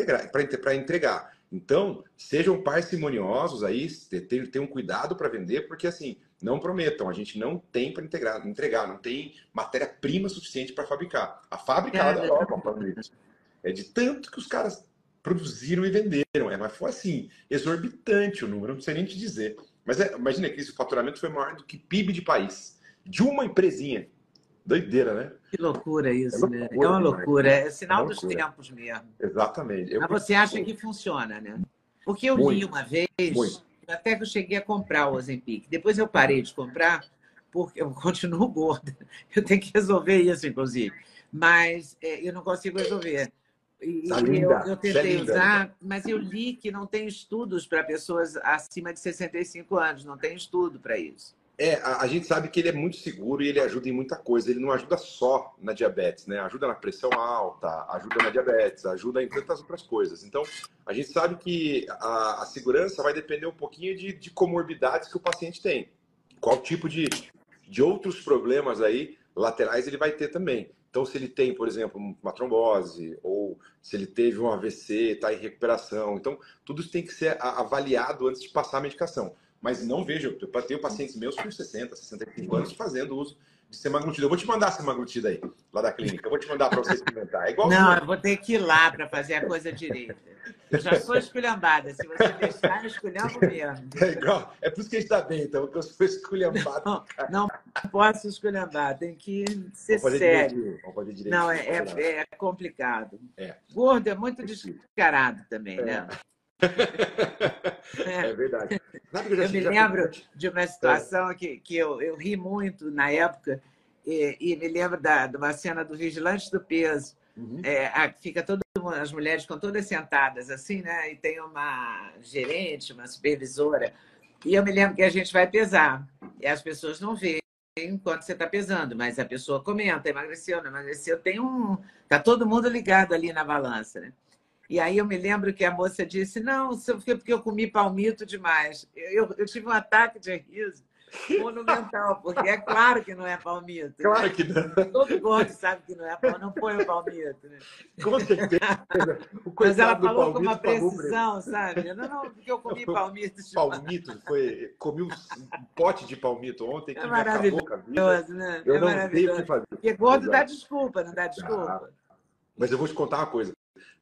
para entregar. Então, sejam parcimoniosos aí, tenham cuidado para vender, porque assim, não prometam, a gente não tem para entregar, entregar, não tem matéria-prima suficiente para fabricar. A fábrica é, da Europa É de tanto que os caras produziram e venderam. É, mas foi assim, exorbitante o número, não sei nem te dizer. Mas é, imagina que esse faturamento foi maior do que PIB de país. De uma empresinha. Doideira, né? Que loucura isso, é loucura, né? É uma loucura, é sinal é dos tempos mesmo. Exatamente. Eu Mas você acha que funciona, né? Porque eu Muito. li uma vez, Muito. até que eu cheguei a comprar o Ozempic. Depois eu parei de comprar, porque eu continuo gorda. Eu tenho que resolver isso, inclusive. Mas é, eu não consigo resolver. E, tá eu, eu, tentei é usar, mas eu li que não tem estudos para pessoas acima de 65 anos, não tem estudo para isso. É, a, a, gente sabe que ele é muito seguro e ele ajuda em muita coisa. Ele não ajuda só na diabetes, né? Ajuda na pressão alta, ajuda na diabetes, ajuda em tantas outras coisas. Então, a gente sabe que a, a segurança vai depender um pouquinho de, de, comorbidades que o paciente tem. Qual tipo de, de outros problemas aí laterais ele vai ter também. Então, se ele tem, por exemplo, uma trombose, ou se ele teve um AVC, está em recuperação. Então, tudo isso tem que ser avaliado antes de passar a medicação mas não vejo. Eu tenho pacientes meus com 60, 65 anos fazendo uso de semaglutida. Eu vou te mandar a semaglutida aí, lá da clínica. Eu vou te mandar para você experimentar. É igual não, eu vou ter que ir lá para fazer a coisa direita. Eu já sou esculhambada. Se você deixar, eu esculhambo mesmo. É igual. É por isso que a gente está bem, então, porque eu sou esculhambado. Não, não posso esculhambar, tem que ser Vamos sério. Vamos fazer direitinho. Não, é, é, é complicado. É. Gordo é muito descarado também, é. né? É, é verdade. eu, eu me lembro de uma situação que, que eu, eu ri muito na época, e, e me lembro da, de uma cena do Vigilante do Peso. Uhum. É, a, fica todo as mulheres com todas sentadas assim, né? E tem uma gerente, uma supervisora. E eu me lembro que a gente vai pesar. E as pessoas não veem enquanto você está pesando, mas a pessoa comenta, emagreceu, não emagreceu. Tem um. Tá todo mundo ligado ali na balança, né? E aí eu me lembro que a moça disse: Não, foi porque eu comi palmito demais. Eu, eu tive um ataque de riso monumental, porque é claro que não é palmito. Claro que não. Todo gordo sabe que não é palmito, não põe o palmito. Né? Com certeza. Mas ela falou com uma precisão, sabe? Não, não, porque eu comi palmito. De palmito, foi, comi um pote de palmito ontem que é maravilhoso, né? Eu é não maravilhoso. sei o que fazer. Porque gordo Exato. dá desculpa, não dá desculpa. Ah, mas eu vou te contar uma coisa.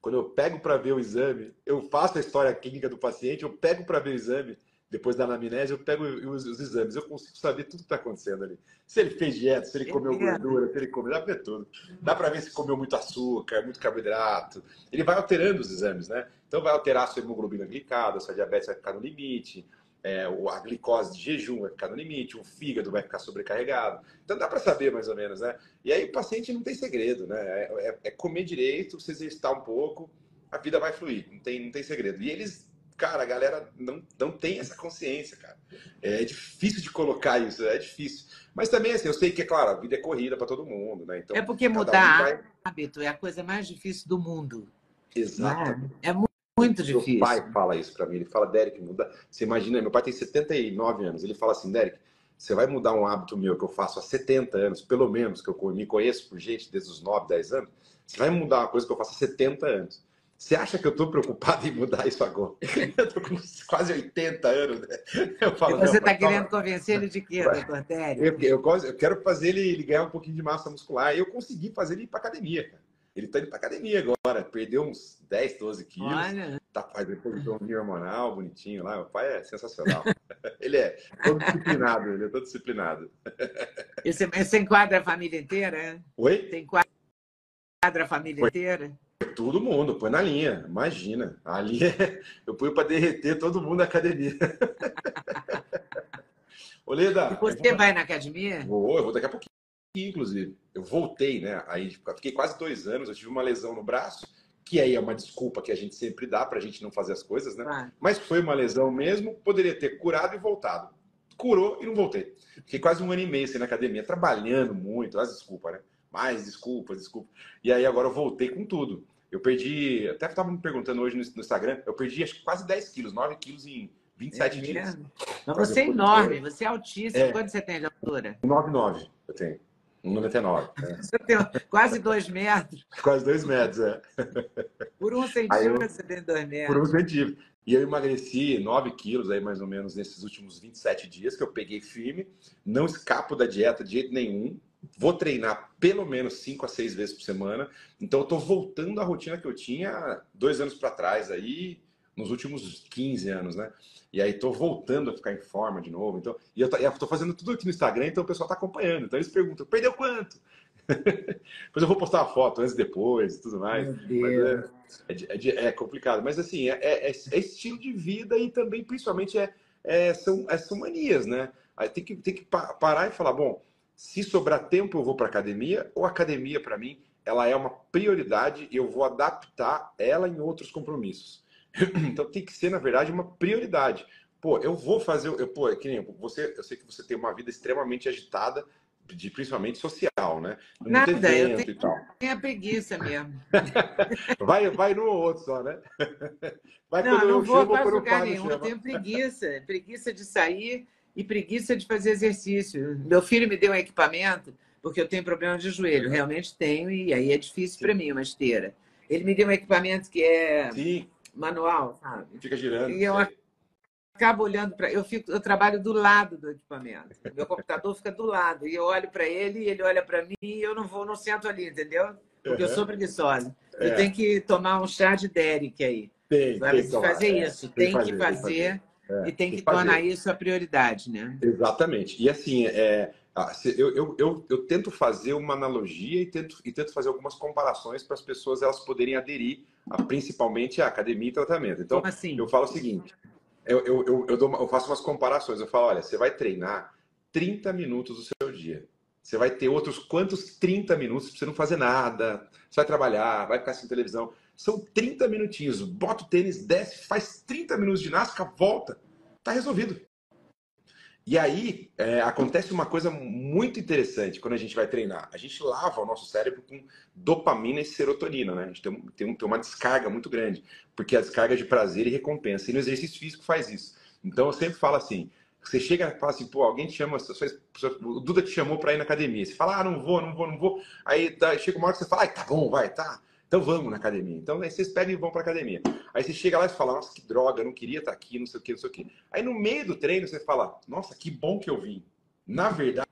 Quando eu pego para ver o exame, eu faço a história clínica do paciente, eu pego para ver o exame, depois da anamnese, eu pego os, os, exames, eu consigo saber tudo que está acontecendo ali. Se ele fez dieta, se ele comeu gordura, se ele comeu, dá para ver tudo. Dá para ver se comeu muito açúcar, muito carboidrato. Ele vai alterando os exames, né? Então vai alterar a sua hemoglobina glicada, sua diabetes vai ficar no limite, é, a glicose de jejum vai ficar no limite, o fígado vai ficar sobrecarregado. Então dá para saber mais ou menos, né? E aí o paciente não tem segredo, né? É, é, é, comer direito, se exercitar um pouco, a vida vai fluir, não tem, não tem segredo. E eles cara, a galera não, não tem essa consciência, cara. É difícil de colocar isso, é difícil. Mas também, assim, eu sei que, é claro, a vida é corrida para todo mundo, né? Então, é porque mudar um vai... hábito é a coisa mais difícil do mundo. Exato. É, é muito difícil. Meu pai fala isso para mim. Ele fala, Derek, muda. Você imagina, meu pai tem 79 anos. Ele fala assim, Derek, você vai mudar um hábito meu que eu faço há 70 anos, pelo menos, que eu me conheço por gente desde os 9, 10 anos. Você vai mudar uma coisa que eu faço há 70 anos. Você acha que eu estou preocupado em mudar isso agora? Eu estou com quase 80 anos. Né? Eu falo, e você está querendo convencer ele de quê, doutor Tério? Eu, eu, eu, quero fazer ele, ele, ganhar um pouquinho de massa muscular. E eu consegui fazer ele ir para academia. Cara. Ele está indo para academia agora. Perdeu uns 10, 12 quilos. Olha. Tá fazendo um hormonal bonitinho lá. O pai é sensacional. ele é todo disciplinado. Ele é todo disciplinado. E você, enquadra a família inteira? Oi? Você enquadra a família Foi. inteira? Todo mundo, põe na linha, imagina. Ali é... eu ponho para derreter todo mundo na academia. Ô, Leda. E você vai na academia? Vou, eu vou daqui a pouquinho, inclusive. Eu voltei, né? Aí fiquei quase dois anos, eu tive uma lesão no braço, que aí é uma desculpa que a gente sempre dá para a gente não fazer as coisas, né? Ah. Mas foi uma lesão mesmo, poderia ter curado e voltado. Curou e não voltei. Fiquei quase um ano e meio sem na academia, trabalhando muito, as desculpas, né? mais desculpas, desculpas. E aí agora eu voltei com tudo. Eu perdi, até estava me perguntando hoje no, Instagram, eu perdi acho, quase 10 quilos, 9 quilos em 27 é dias. Mas você é enorme, você é altíssimo. É. Quanto você tem de altura? 9,9 eu tenho. 1,99. É. Você tem quase 2 metros. Quase 2 metros, é. Por um centímetro eu, você tem 2 metros. Por um centímetro. E eu emagreci 9 quilos aí, mais ou menos, nesses últimos 27 dias, que eu peguei firme. Não escapo da dieta de jeito nenhum vou treinar pelo menos cinco a seis vezes por semana. Então, eu estou voltando à rotina que eu tinha dois anos para trás, aí, nos últimos 15 anos, né? E aí, estou voltando a ficar em forma de novo. Então, e eu estou fazendo tudo aqui no Instagram, então o pessoal está acompanhando. Então, eles perguntam: perdeu quanto? Depois eu vou postar uma foto antes e depois e tudo mais. É, é, é, é, complicado. Mas, assim, é, é, é, estilo de vida e também, principalmente, é, são, são manias, né? Aí tem que, tem que parar e falar: bom se sobrar tempo, eu vou para academia, ou academia, para mim, ela é uma prioridade e eu vou adaptar ela em outros compromissos. Então tem que ser, na verdade, uma prioridade. Pô, eu vou fazer. Eu, pô, é que nem você, eu sei que você tem uma vida extremamente agitada, de, principalmente social, né? Muito Nada, eu tenho, e tal. tenho a preguiça mesmo. vai, vai no outro só, né? Vai não, não vou para lugar nenhum, eu tenho preguiça. Preguiça de sair e preguiça de fazer exercício. Meu filho me deu um equipamento, porque eu tenho problema de joelho, realmente tenho, e aí é difícil para mim uma esteira. Ele me deu um equipamento que é Sim. Manual, sabe? Fica girando. E eu acabo olhando para. Eu, fico, eu trabalho do lado do equipamento. Meu computador fica do lado. E eu olho para ele, ele olha para mim e eu não vou, não sento ali, entendeu? Porque uhum. eu sou preguiçosa. É. Eu tenho que tomar um chá de Derek aí. Tem, tem que fazer é. isso. Tem, tem, que fazer. fazer é, e tem que tornar isso a prioridade, né? Exatamente. E assim, é, eu, eu, eu, eu, tento fazer uma analogia e tento, e tento fazer algumas comparações para as pessoas elas poderem aderir a, principalmente à academia e tratamento. Então, assim? eu falo o seguinte: eu, eu, eu, eu, dou, eu faço umas comparações. Eu falo, olha, você vai treinar 30 minutos do seu dia. Você vai ter outros quantos 30 minutos para você não fazer nada. Você vai trabalhar, vai ficar sem televisão. São 30 minutinhos. Bota o tênis, desce, faz 30 minutos de ginástica, volta. Tá resolvido. E aí é, acontece uma coisa muito interessante quando a gente vai treinar. A gente lava o nosso cérebro com dopamina e serotonina, né? A gente tem, tem, tem uma descarga muito grande, porque a descarga de prazer e recompensa. E no exercício físico faz isso. Então eu sempre falo assim: você chega e fala assim, pô, alguém te chama, o Duda te chamou para ir na academia. Você fala, ah, não vou, não vou, não vou. Aí tá, chega uma hora que você fala, ah, tá bom, vai, tá. Então vamos na academia. Então aí vocês pegam e vão para academia. Aí você chega lá e fala, nossa, que droga, não queria estar aqui, não sei o que, não sei o que. Aí no meio do treino você fala, nossa, que bom que eu vim. Na verdade,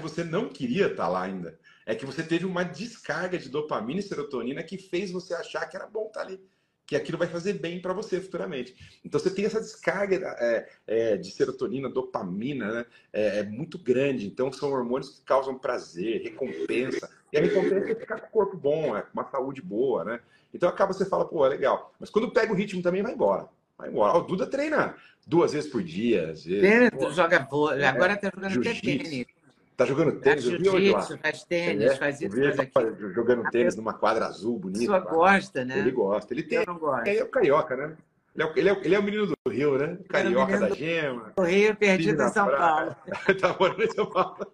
você não queria estar lá ainda. É que você teve uma descarga de dopamina e serotonina que fez você achar que era bom estar ali que aquilo vai fazer bem para você futuramente. Então você tem essa descarga é, é, de serotonina, dopamina, né? é, é, muito grande. Então são hormônios que causam prazer, recompensa. E a recompensa é ficar com o corpo bom, é, com uma saúde boa, né? Então acaba você fala, pô, é legal. Mas quando pega o ritmo também vai embora. Vai embora. O Duda treina duas vezes por dia, às vezes. Joga boa. Agora tá jogando até tênis. Tá jogando tênis, eu vi hoje. Faz tênis, é, faz isso, faz aquilo. Jogando tênis numa quadra azul, bonita. A pessoa gosta, né? Ele gosta. Ele tem. Eu não gosto. É o carioca, né? Ele é, ele, é, ele é o menino do Rio, né? Carioca da Gema. Do Rio, perdido em São Paulo. tá morando em São Paulo.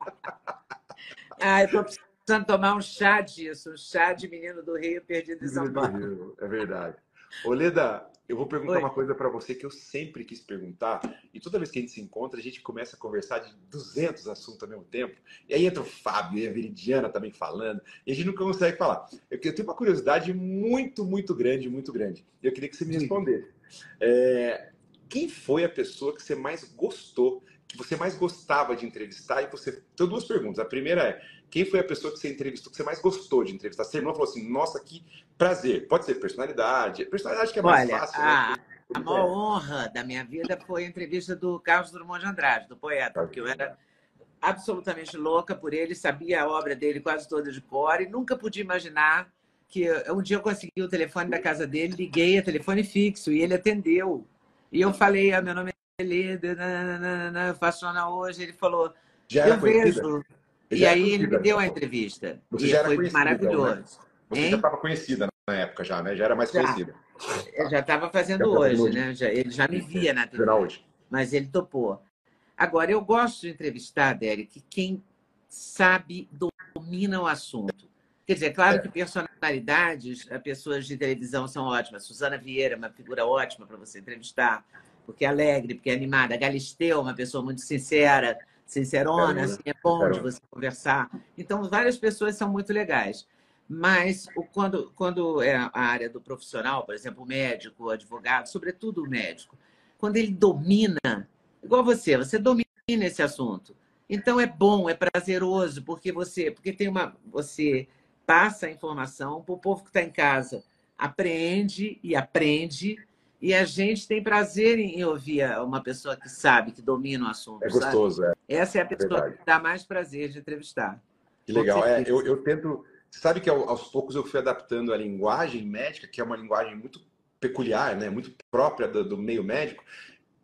ah, eu tô precisando tomar um chá disso. Um chá de menino do Rio, perdido em São Paulo. É verdade. Ô, Leda, eu vou perguntar Oi. uma coisa para você que eu sempre quis perguntar, e toda vez que a gente se encontra, a gente começa a conversar de 200 assuntos ao mesmo tempo, e aí entra o Fábio e a Veridiana também falando, e a gente nunca consegue falar. Eu, tenho uma curiosidade muito, muito grande, muito grande. Eu queria que você me respondesse. É, quem foi a pessoa que você mais gostou, que você mais gostava de entrevistar? E você. Tenho duas perguntas. A primeira é: quem foi a pessoa que você entrevistou, que você mais gostou de entrevistar? Você não falou assim, nossa, que prazer. Pode ser personalidade. Personalidade que é mais Olha, fácil. A, né? a maior honra da minha vida foi a entrevista do Carlos Drummond de Andrade, do poeta, porque eu era absolutamente louca por ele, sabia a obra dele quase toda de cor e nunca podia imaginar que um dia eu consegui o telefone da casa dele, liguei a telefone fixo e ele atendeu. E eu falei, ah, meu nome é Leda, eu faço jornal hoje. Ele falou, já eu vejo. E aí ele me deu a entrevista. Você e já era foi conhecida, maravilhoso. Então, né? Você hein? já estava conhecida na época já, né? Já era mais já. conhecida. Eu já estava fazendo já hoje, hoje, né? Já, ele já me via na TV. Hoje. Mas ele topou. Agora, eu gosto de entrevistar, Derek, quem sabe, domina o assunto. Quer dizer, claro é. que personalidades, pessoas de televisão são ótimas. Suzana Vieira, uma figura ótima para você entrevistar, porque é alegre, porque é animada. Galisteu, uma pessoa muito sincera, sincerona, assim, é bom de você conversar. Então, várias pessoas são muito legais. Mas quando, quando é a área do profissional, por exemplo, o médico, o advogado, sobretudo o médico, quando ele domina, igual você, você domina esse assunto. Então é bom, é prazeroso, porque você, porque tem uma, você passa a informação para o povo que está em casa, apreende e aprende, e a gente tem prazer em ouvir uma pessoa que sabe, que domina o assunto. É gostoso, sabe? é. Essa é a pessoa é que dá mais prazer de entrevistar. Que legal. É, eu, eu tento você sabe que aos poucos eu fui adaptando a linguagem médica, que é uma linguagem muito peculiar, né? muito própria do, do meio médico,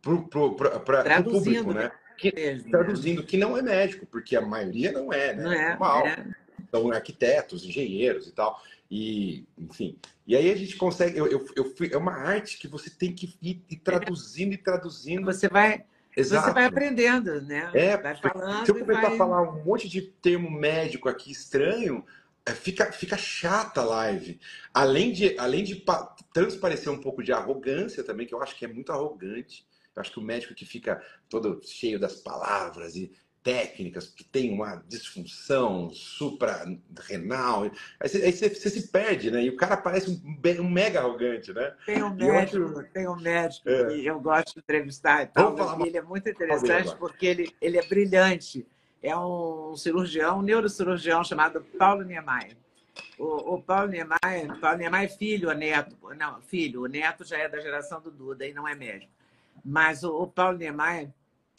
para o público, né? Que, mesmo, traduzindo, né? que não é médico, porque a maioria não é, né? Não é, Normal. é. São arquitetos, engenheiros e tal. E, enfim. E aí a gente consegue. Eu, eu, eu fui, é uma arte que você tem que ir, ir traduzindo e traduzindo. Você vai. Exato. Você vai aprendendo, né? É, vai falando se eu começar vai... a falar um monte de termo médico aqui estranho, é, fica, fica chata a live. Além de, além de transparecer um pouco de arrogância também, que eu acho que é muito arrogante. Eu acho que o médico que fica todo cheio das palavras e técnicas, que tem uma disfunção suprarrenal, aí você, aí você, você se perde, né? E o cara parece um, um mega arrogante, né? Tem um médico, tem um médico é. que eu gosto de entrevistar e tal, ele é muito interessante porque ele, ele é brilhante é um cirurgião, um neurocirurgião chamado Paulo Niemeyer. O, o Paulo Niemeyer, Paulo Niemeyer é filho, ou neto, não, filho, o neto já é da geração do Duda e não é médico. Mas o, o Paulo Niemeyer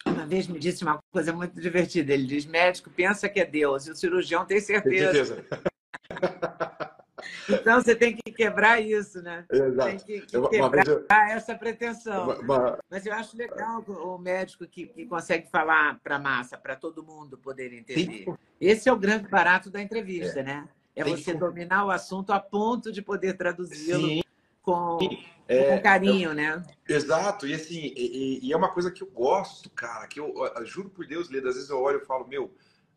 uma vez me disse uma coisa muito divertida. Ele diz: médico pensa que é Deus, e o cirurgião tem certeza. Tem certeza. Então você tem que quebrar isso, né? Exato. Tem que, que quebrar eu... essa pretensão. Uma, uma... Mas eu acho legal o médico que, que consegue falar para a massa, para todo mundo poder entender. Sim. Esse é o grande barato da entrevista, é. né? É você dominar o assunto a ponto de poder traduzi-lo com, é, com carinho, né? Exato. E assim, e, e, é uma coisa que eu gosto, cara, que eu, eu juro por Deus, Leda, às vezes eu olho e falo, meu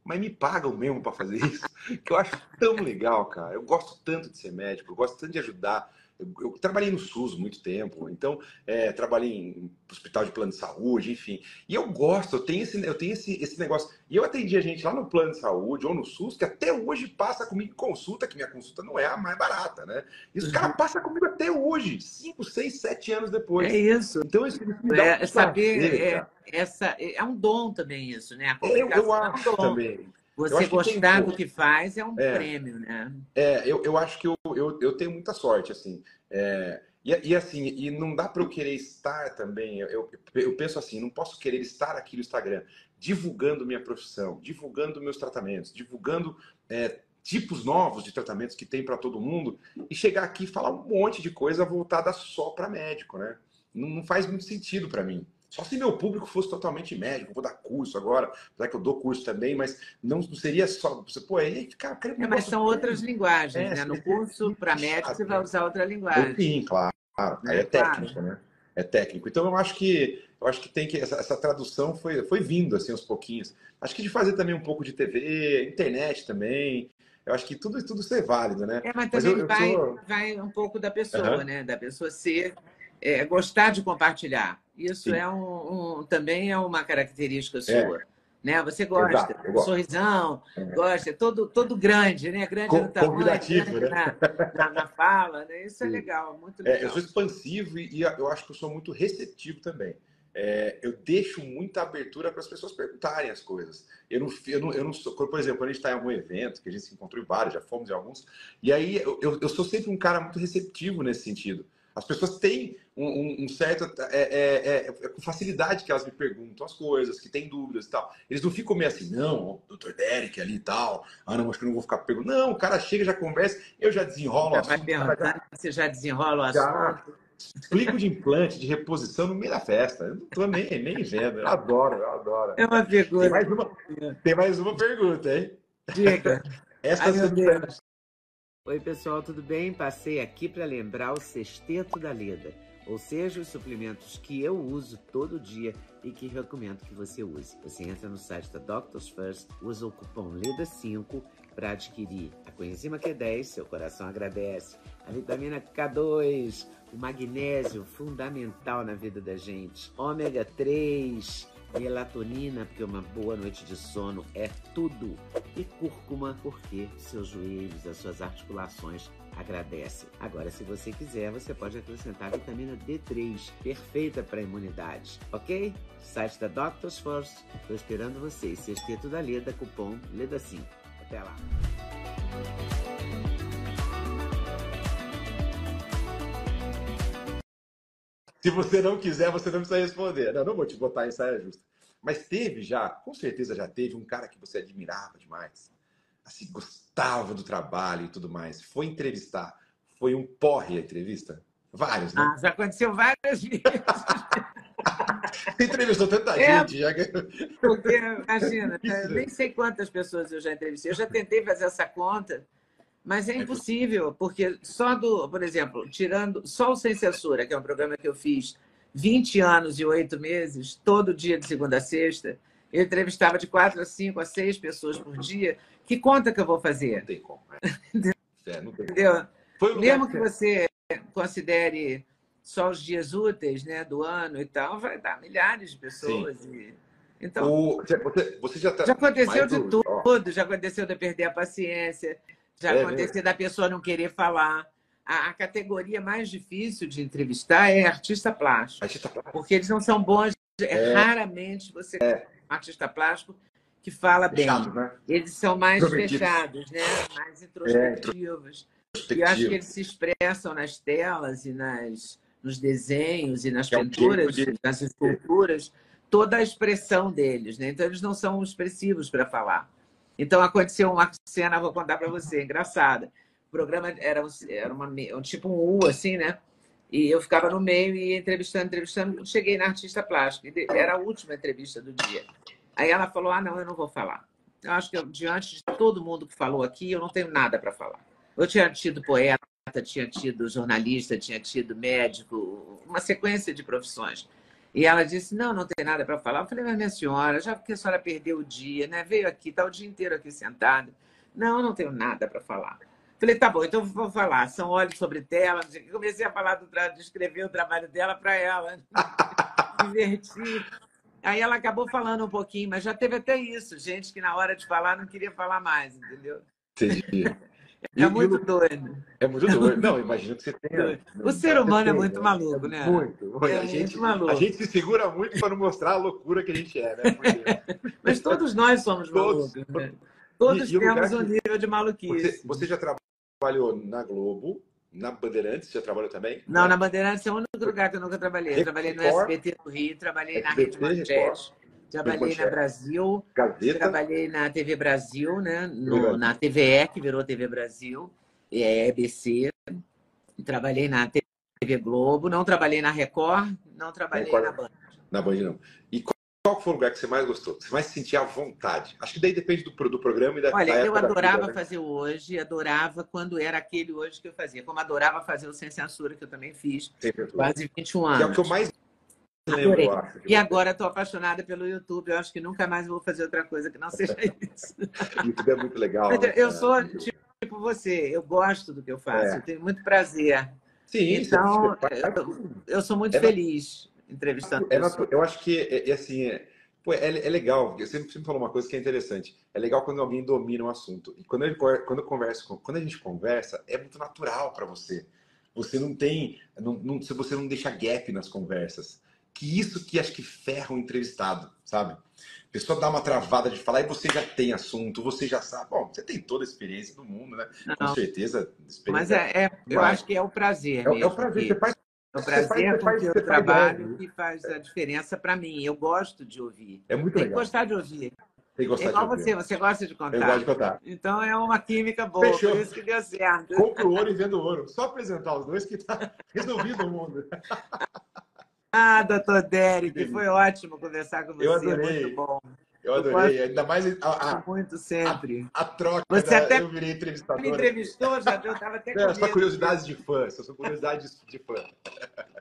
mas me pagam mesmo para fazer isso, que eu acho tão legal, cara. Eu gosto tanto de ser médico, eu gosto tanto de ajudar. Eu, eu trabalhei no SUS muito tempo, então é, trabalhei em hospital de plano de saúde, enfim. E eu gosto, eu tenho esse, eu tenho esse, esse negócio. E eu atendi a gente lá no plano de saúde ou no SUS, que até hoje passa comigo consulta, que minha consulta não é a mais barata, né? E os uhum. caras passam comigo até hoje, 5, 6, 7 anos depois. É isso. Então isso me dá é, um saber, é, essa, é um dom também isso, né? eu, eu acho é um também. Você gostar do que faz é um é, prêmio, né? É, eu, eu acho que eu, eu, eu tenho muita sorte, assim. É, e, e, assim, e não dá para eu querer estar também. Eu, eu penso assim, não posso querer estar aqui no Instagram divulgando minha profissão, divulgando meus tratamentos, divulgando é, tipos novos de tratamentos que tem para todo mundo e chegar aqui e falar um monte de coisa voltada só para médico, né? Não, não faz muito sentido para mim. Só se meu público fosse totalmente médico, vou dar curso agora, apesar que eu dou curso também, mas não, não seria só. Você, pô, aí, cara, é, mas são outras linguagens, é, né? No curso para médico você vai usar outra linguagem. Sim, claro. Aí é, é técnico, claro. né? é técnico. Então eu acho que eu acho que tem que essa, essa, tradução foi, foi vindo assim aos pouquinhos. Acho que de fazer também um pouco de TV, internet também. Eu acho que tudo tudo ser válido, né? É, mas também mas eu, vai, eu vai um pouco da pessoa, uhum. né? Da pessoa ser é, gostar de compartilhar. Isso Sim. é um, um, também é uma característica é. sua. É. Né? Você gosta, Exato, sorrisão, é. gosta, todo, todo grande, né? Grande Com, no tamanho, grande né? na, na, na, fala, né? Isso é legal, muito legal. É, eu sou expansivo e, e eu acho que eu sou muito receptivo também. É, eu deixo muita abertura para as pessoas perguntarem as coisas. Eu não, eu não, eu não sou, por exemplo, quando a gente está em algum evento, que a gente se encontrou em vários, já fomos em alguns, e aí eu, eu, sou sempre um cara muito receptivo nesse sentido. As pessoas têm um, um, certo. É, é, é, é, com facilidade que elas me perguntam as coisas, que têm dúvidas e tal. Eles não ficam meio assim, não, doutor Derek ali e tal. Ah, não, acho que eu não vou ficar perguntando. Não, o cara chega, já conversa, eu já desenrolo já o assunto. Já... Você já desenrola o assunto. Explico de implante, de reposição no meio da festa. Eu não tô nem, nem vendo. Eu adoro, eu adoro. É uma pergunta. Tem mais uma, tem mais uma pergunta, hein? Diga. Essa Ai, Deus. Oi, pessoal, tudo bem? Passei aqui para lembrar o sexteto da Leda, ou seja, os suplementos que eu uso todo dia e que recomendo que você use. Você entra no site da Doctors First, usa o cupom LEDA5 para adquirir a coenzima Q10, seu coração agradece, a vitamina K2, o magnésio, fundamental na vida da gente, ômega 3, melatonina, porque uma boa noite de sono é tudo. E cúrcuma, porque seus joelhos, as suas articulações agradecem. Agora, se você quiser, você pode acrescentar vitamina D3, perfeita para a imunidade, ok? Site da Doctors First, estou esperando vocês. Sexteto da Leda, cupom LEDA5. Até lá! Se você não quiser, você não precisa responder. Não, não vou te botar em saia justa. Mas teve já, com certeza já teve, um cara que você admirava demais. Assim, gostava do trabalho e tudo mais. Foi entrevistar. Foi um porre a entrevista? Vários, né? Ah, já aconteceu várias vezes. Você entrevistou tanta é, gente. Já... Porque, imagina, nem sei quantas pessoas eu já entrevistei. Eu já tentei fazer essa conta mas é, é impossível, porque só do, por exemplo, tirando só o Sem Censura, que é um programa que eu fiz 20 anos e 8 meses, todo dia de segunda a sexta, eu entrevistava de 4 a 5 a 6 pessoas por dia. Que conta que eu vou fazer? Não tem como. Né? é, não tem Entendeu? Como. Mesmo que você considere só os dias úteis né, do ano e tal, vai dar milhares de pessoas. E... Então, o, você, você, já, tá já aconteceu de tudo, ó. já aconteceu de perder a paciência, já é aconteceu da pessoa não querer falar. A, a, categoria mais difícil de entrevistar é artista plástico. Artista plástico. Porque eles não são bons. É, é. Raramente você é. um artista plástico que fala Fechado, bem. Né? Eles são mais fechados, né? mais introspectivos. É, e eu acho que eles se expressam nas telas e nas, nos desenhos e nas é pinturas, de... nas esculturas, toda a expressão deles. Né? Então, eles não são expressivos para falar. Então aconteceu uma cena, vou contar para você, engraçada. O programa era, um, era uma, um tipo um U, assim, né? E eu ficava no meio e entrevistando, entrevistando. Cheguei na artista plástica, era a última entrevista do dia. Aí ela falou: Ah, não, eu não vou falar. Eu acho que eu, diante de todo mundo que falou aqui, eu não tenho nada para falar. Eu tinha tido poeta, tinha tido jornalista, tinha tido médico, uma sequência de profissões. E ela disse: Não, não tem nada para falar. Eu falei: Mas minha senhora, já que a senhora perdeu o dia, né? Veio aqui, está o dia inteiro aqui sentada. Não, não tenho nada para falar. Falei: Tá bom, então vou falar. São olhos sobre tela. Comecei a falar, do, descrever o trabalho dela para ela. Divertir. Aí ela acabou falando um pouquinho, mas já teve até isso. Gente que na hora de falar não queria falar mais, entendeu? Entendi. É muito doido. É muito doido. Não, imagino que você tenha. O ser humano é muito maluco, né? Muito. muito. É a, gente, maluco. a gente se segura muito para não mostrar a loucura que a gente é, né? Porque... Mas todos nós somos todos. malucos. Né? Todos e, temos um nível de maluquice. Você, você, já trabalhou na Globo, na Bandeirantes, já trabalhou também? Não, na Bandeirantes é o único lugar que eu nunca trabalhei. Eu trabalhei no SBT no Rio, trabalhei na Rede Manchete. Trabalhei na Brasil, Gazeta. trabalhei na TV Brasil, né? No, na TVE, que virou TV Brasil, é EBC. Trabalhei na TV Globo, não trabalhei na Record, não trabalhei Record. na Band. Na Band não. E qual qual foi o lugar que você mais gostou? Você mais sentia à vontade? Acho que daí depende do, do programa e da Olha, eu adorava vida, né? fazer o hoje, adorava quando era aquele hoje que eu fazia. Como adorava fazer o Sem Censura, que eu também fiz, foi. quase 21 Que é o anos. que eu mais Adorei. eu acho. E agora estou apaixonada pelo YouTube. Eu acho que nunca mais vou fazer outra coisa que não seja isso. O YouTube é muito legal. Né? eu sou tipo você, eu gosto do que eu faço, É. eu tenho muito prazer. Sim, Então, você- você- eu, eu sou muito É feliz entrevistando É natu- eu acho que é, é assim, é, pô, é, é legal. Eu sempre, sempre falo uma coisa que é interessante. É legal quando alguém domina um assunto. E quando, ele, quando eu converso, quando a gente conversa, é muito natural para você. Você não tem, não, não- se você não deixa gap nas conversas. Que isso que acho que ferra o entrevistado, sabe? A pessoa dá uma travada de falar e você já tem assunto, você já sabe. Bom, você tem toda a experiência do mundo, né? Com Não, certeza. experiência- mas é, é- eu acho que é o prazer é, é mesmo. o prazer. que- Você faz, é o você faz- prazer com faz- que eu faz trabalho que faz a diferença para mim. Eu gosto de ouvir. é muito Tem que legal. gostar de ouvir. Tem que É gostar igual de ouvir. você, você gosta de Eu contar. gosto de contar. Então é uma química boa, Fechou. por isso que deu certo. Compro ouro e vendo ouro. Só apresentar os dois que tá resolvido o mundo. Ah, doutor Derek, foi ótimo conversar com você. Eu adorei. Muito bom. Eu adorei. Ainda mais a, a, Muito sempre. a troca. Você da- até Eu virei entrevistador. Me entrevistou, já eu estava até com É, só medo. curiosidades de fã. Só curiosidades de fã.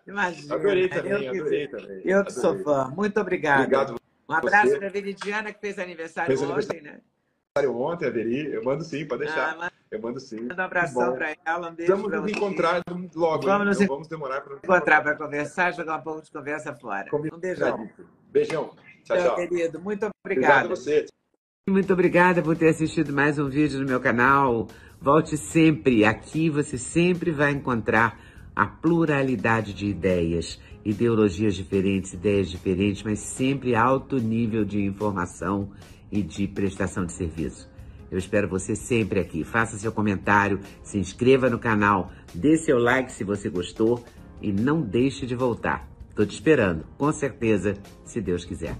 Imagina. Adorei também, eu que, adorei também. eu que sou Adorei. fã. Muito obrigada. Obrigado. Um abraço para a Veridiana, que fez aniversário Fez ontem, aniversário. né? Ontem, Averi. Eu mando sim, pode deixar. Ah, Eu mando sim. um abração para ela, um beijo Vamos nos encontrar logo. Vamos hein? nos Então vamos demorar para encontrar para conversar, jogar um pouco de conversa fora. Um beijão. Beijão. Tchau, Tchau, querido. Muito Obrigado obrigada. a você. Muito obrigada por ter assistido mais um vídeo no meu canal. Volte sempre. Aqui você sempre vai encontrar a pluralidade de ideias, ideologias diferentes, ideias diferentes, mas sempre alto nível de informação e de prestação de serviço. Eu espero você sempre aqui. Faça seu comentário, se inscreva no canal, dê seu like se você gostou e não deixe de voltar. Estou te esperando, com certeza, se Deus quiser.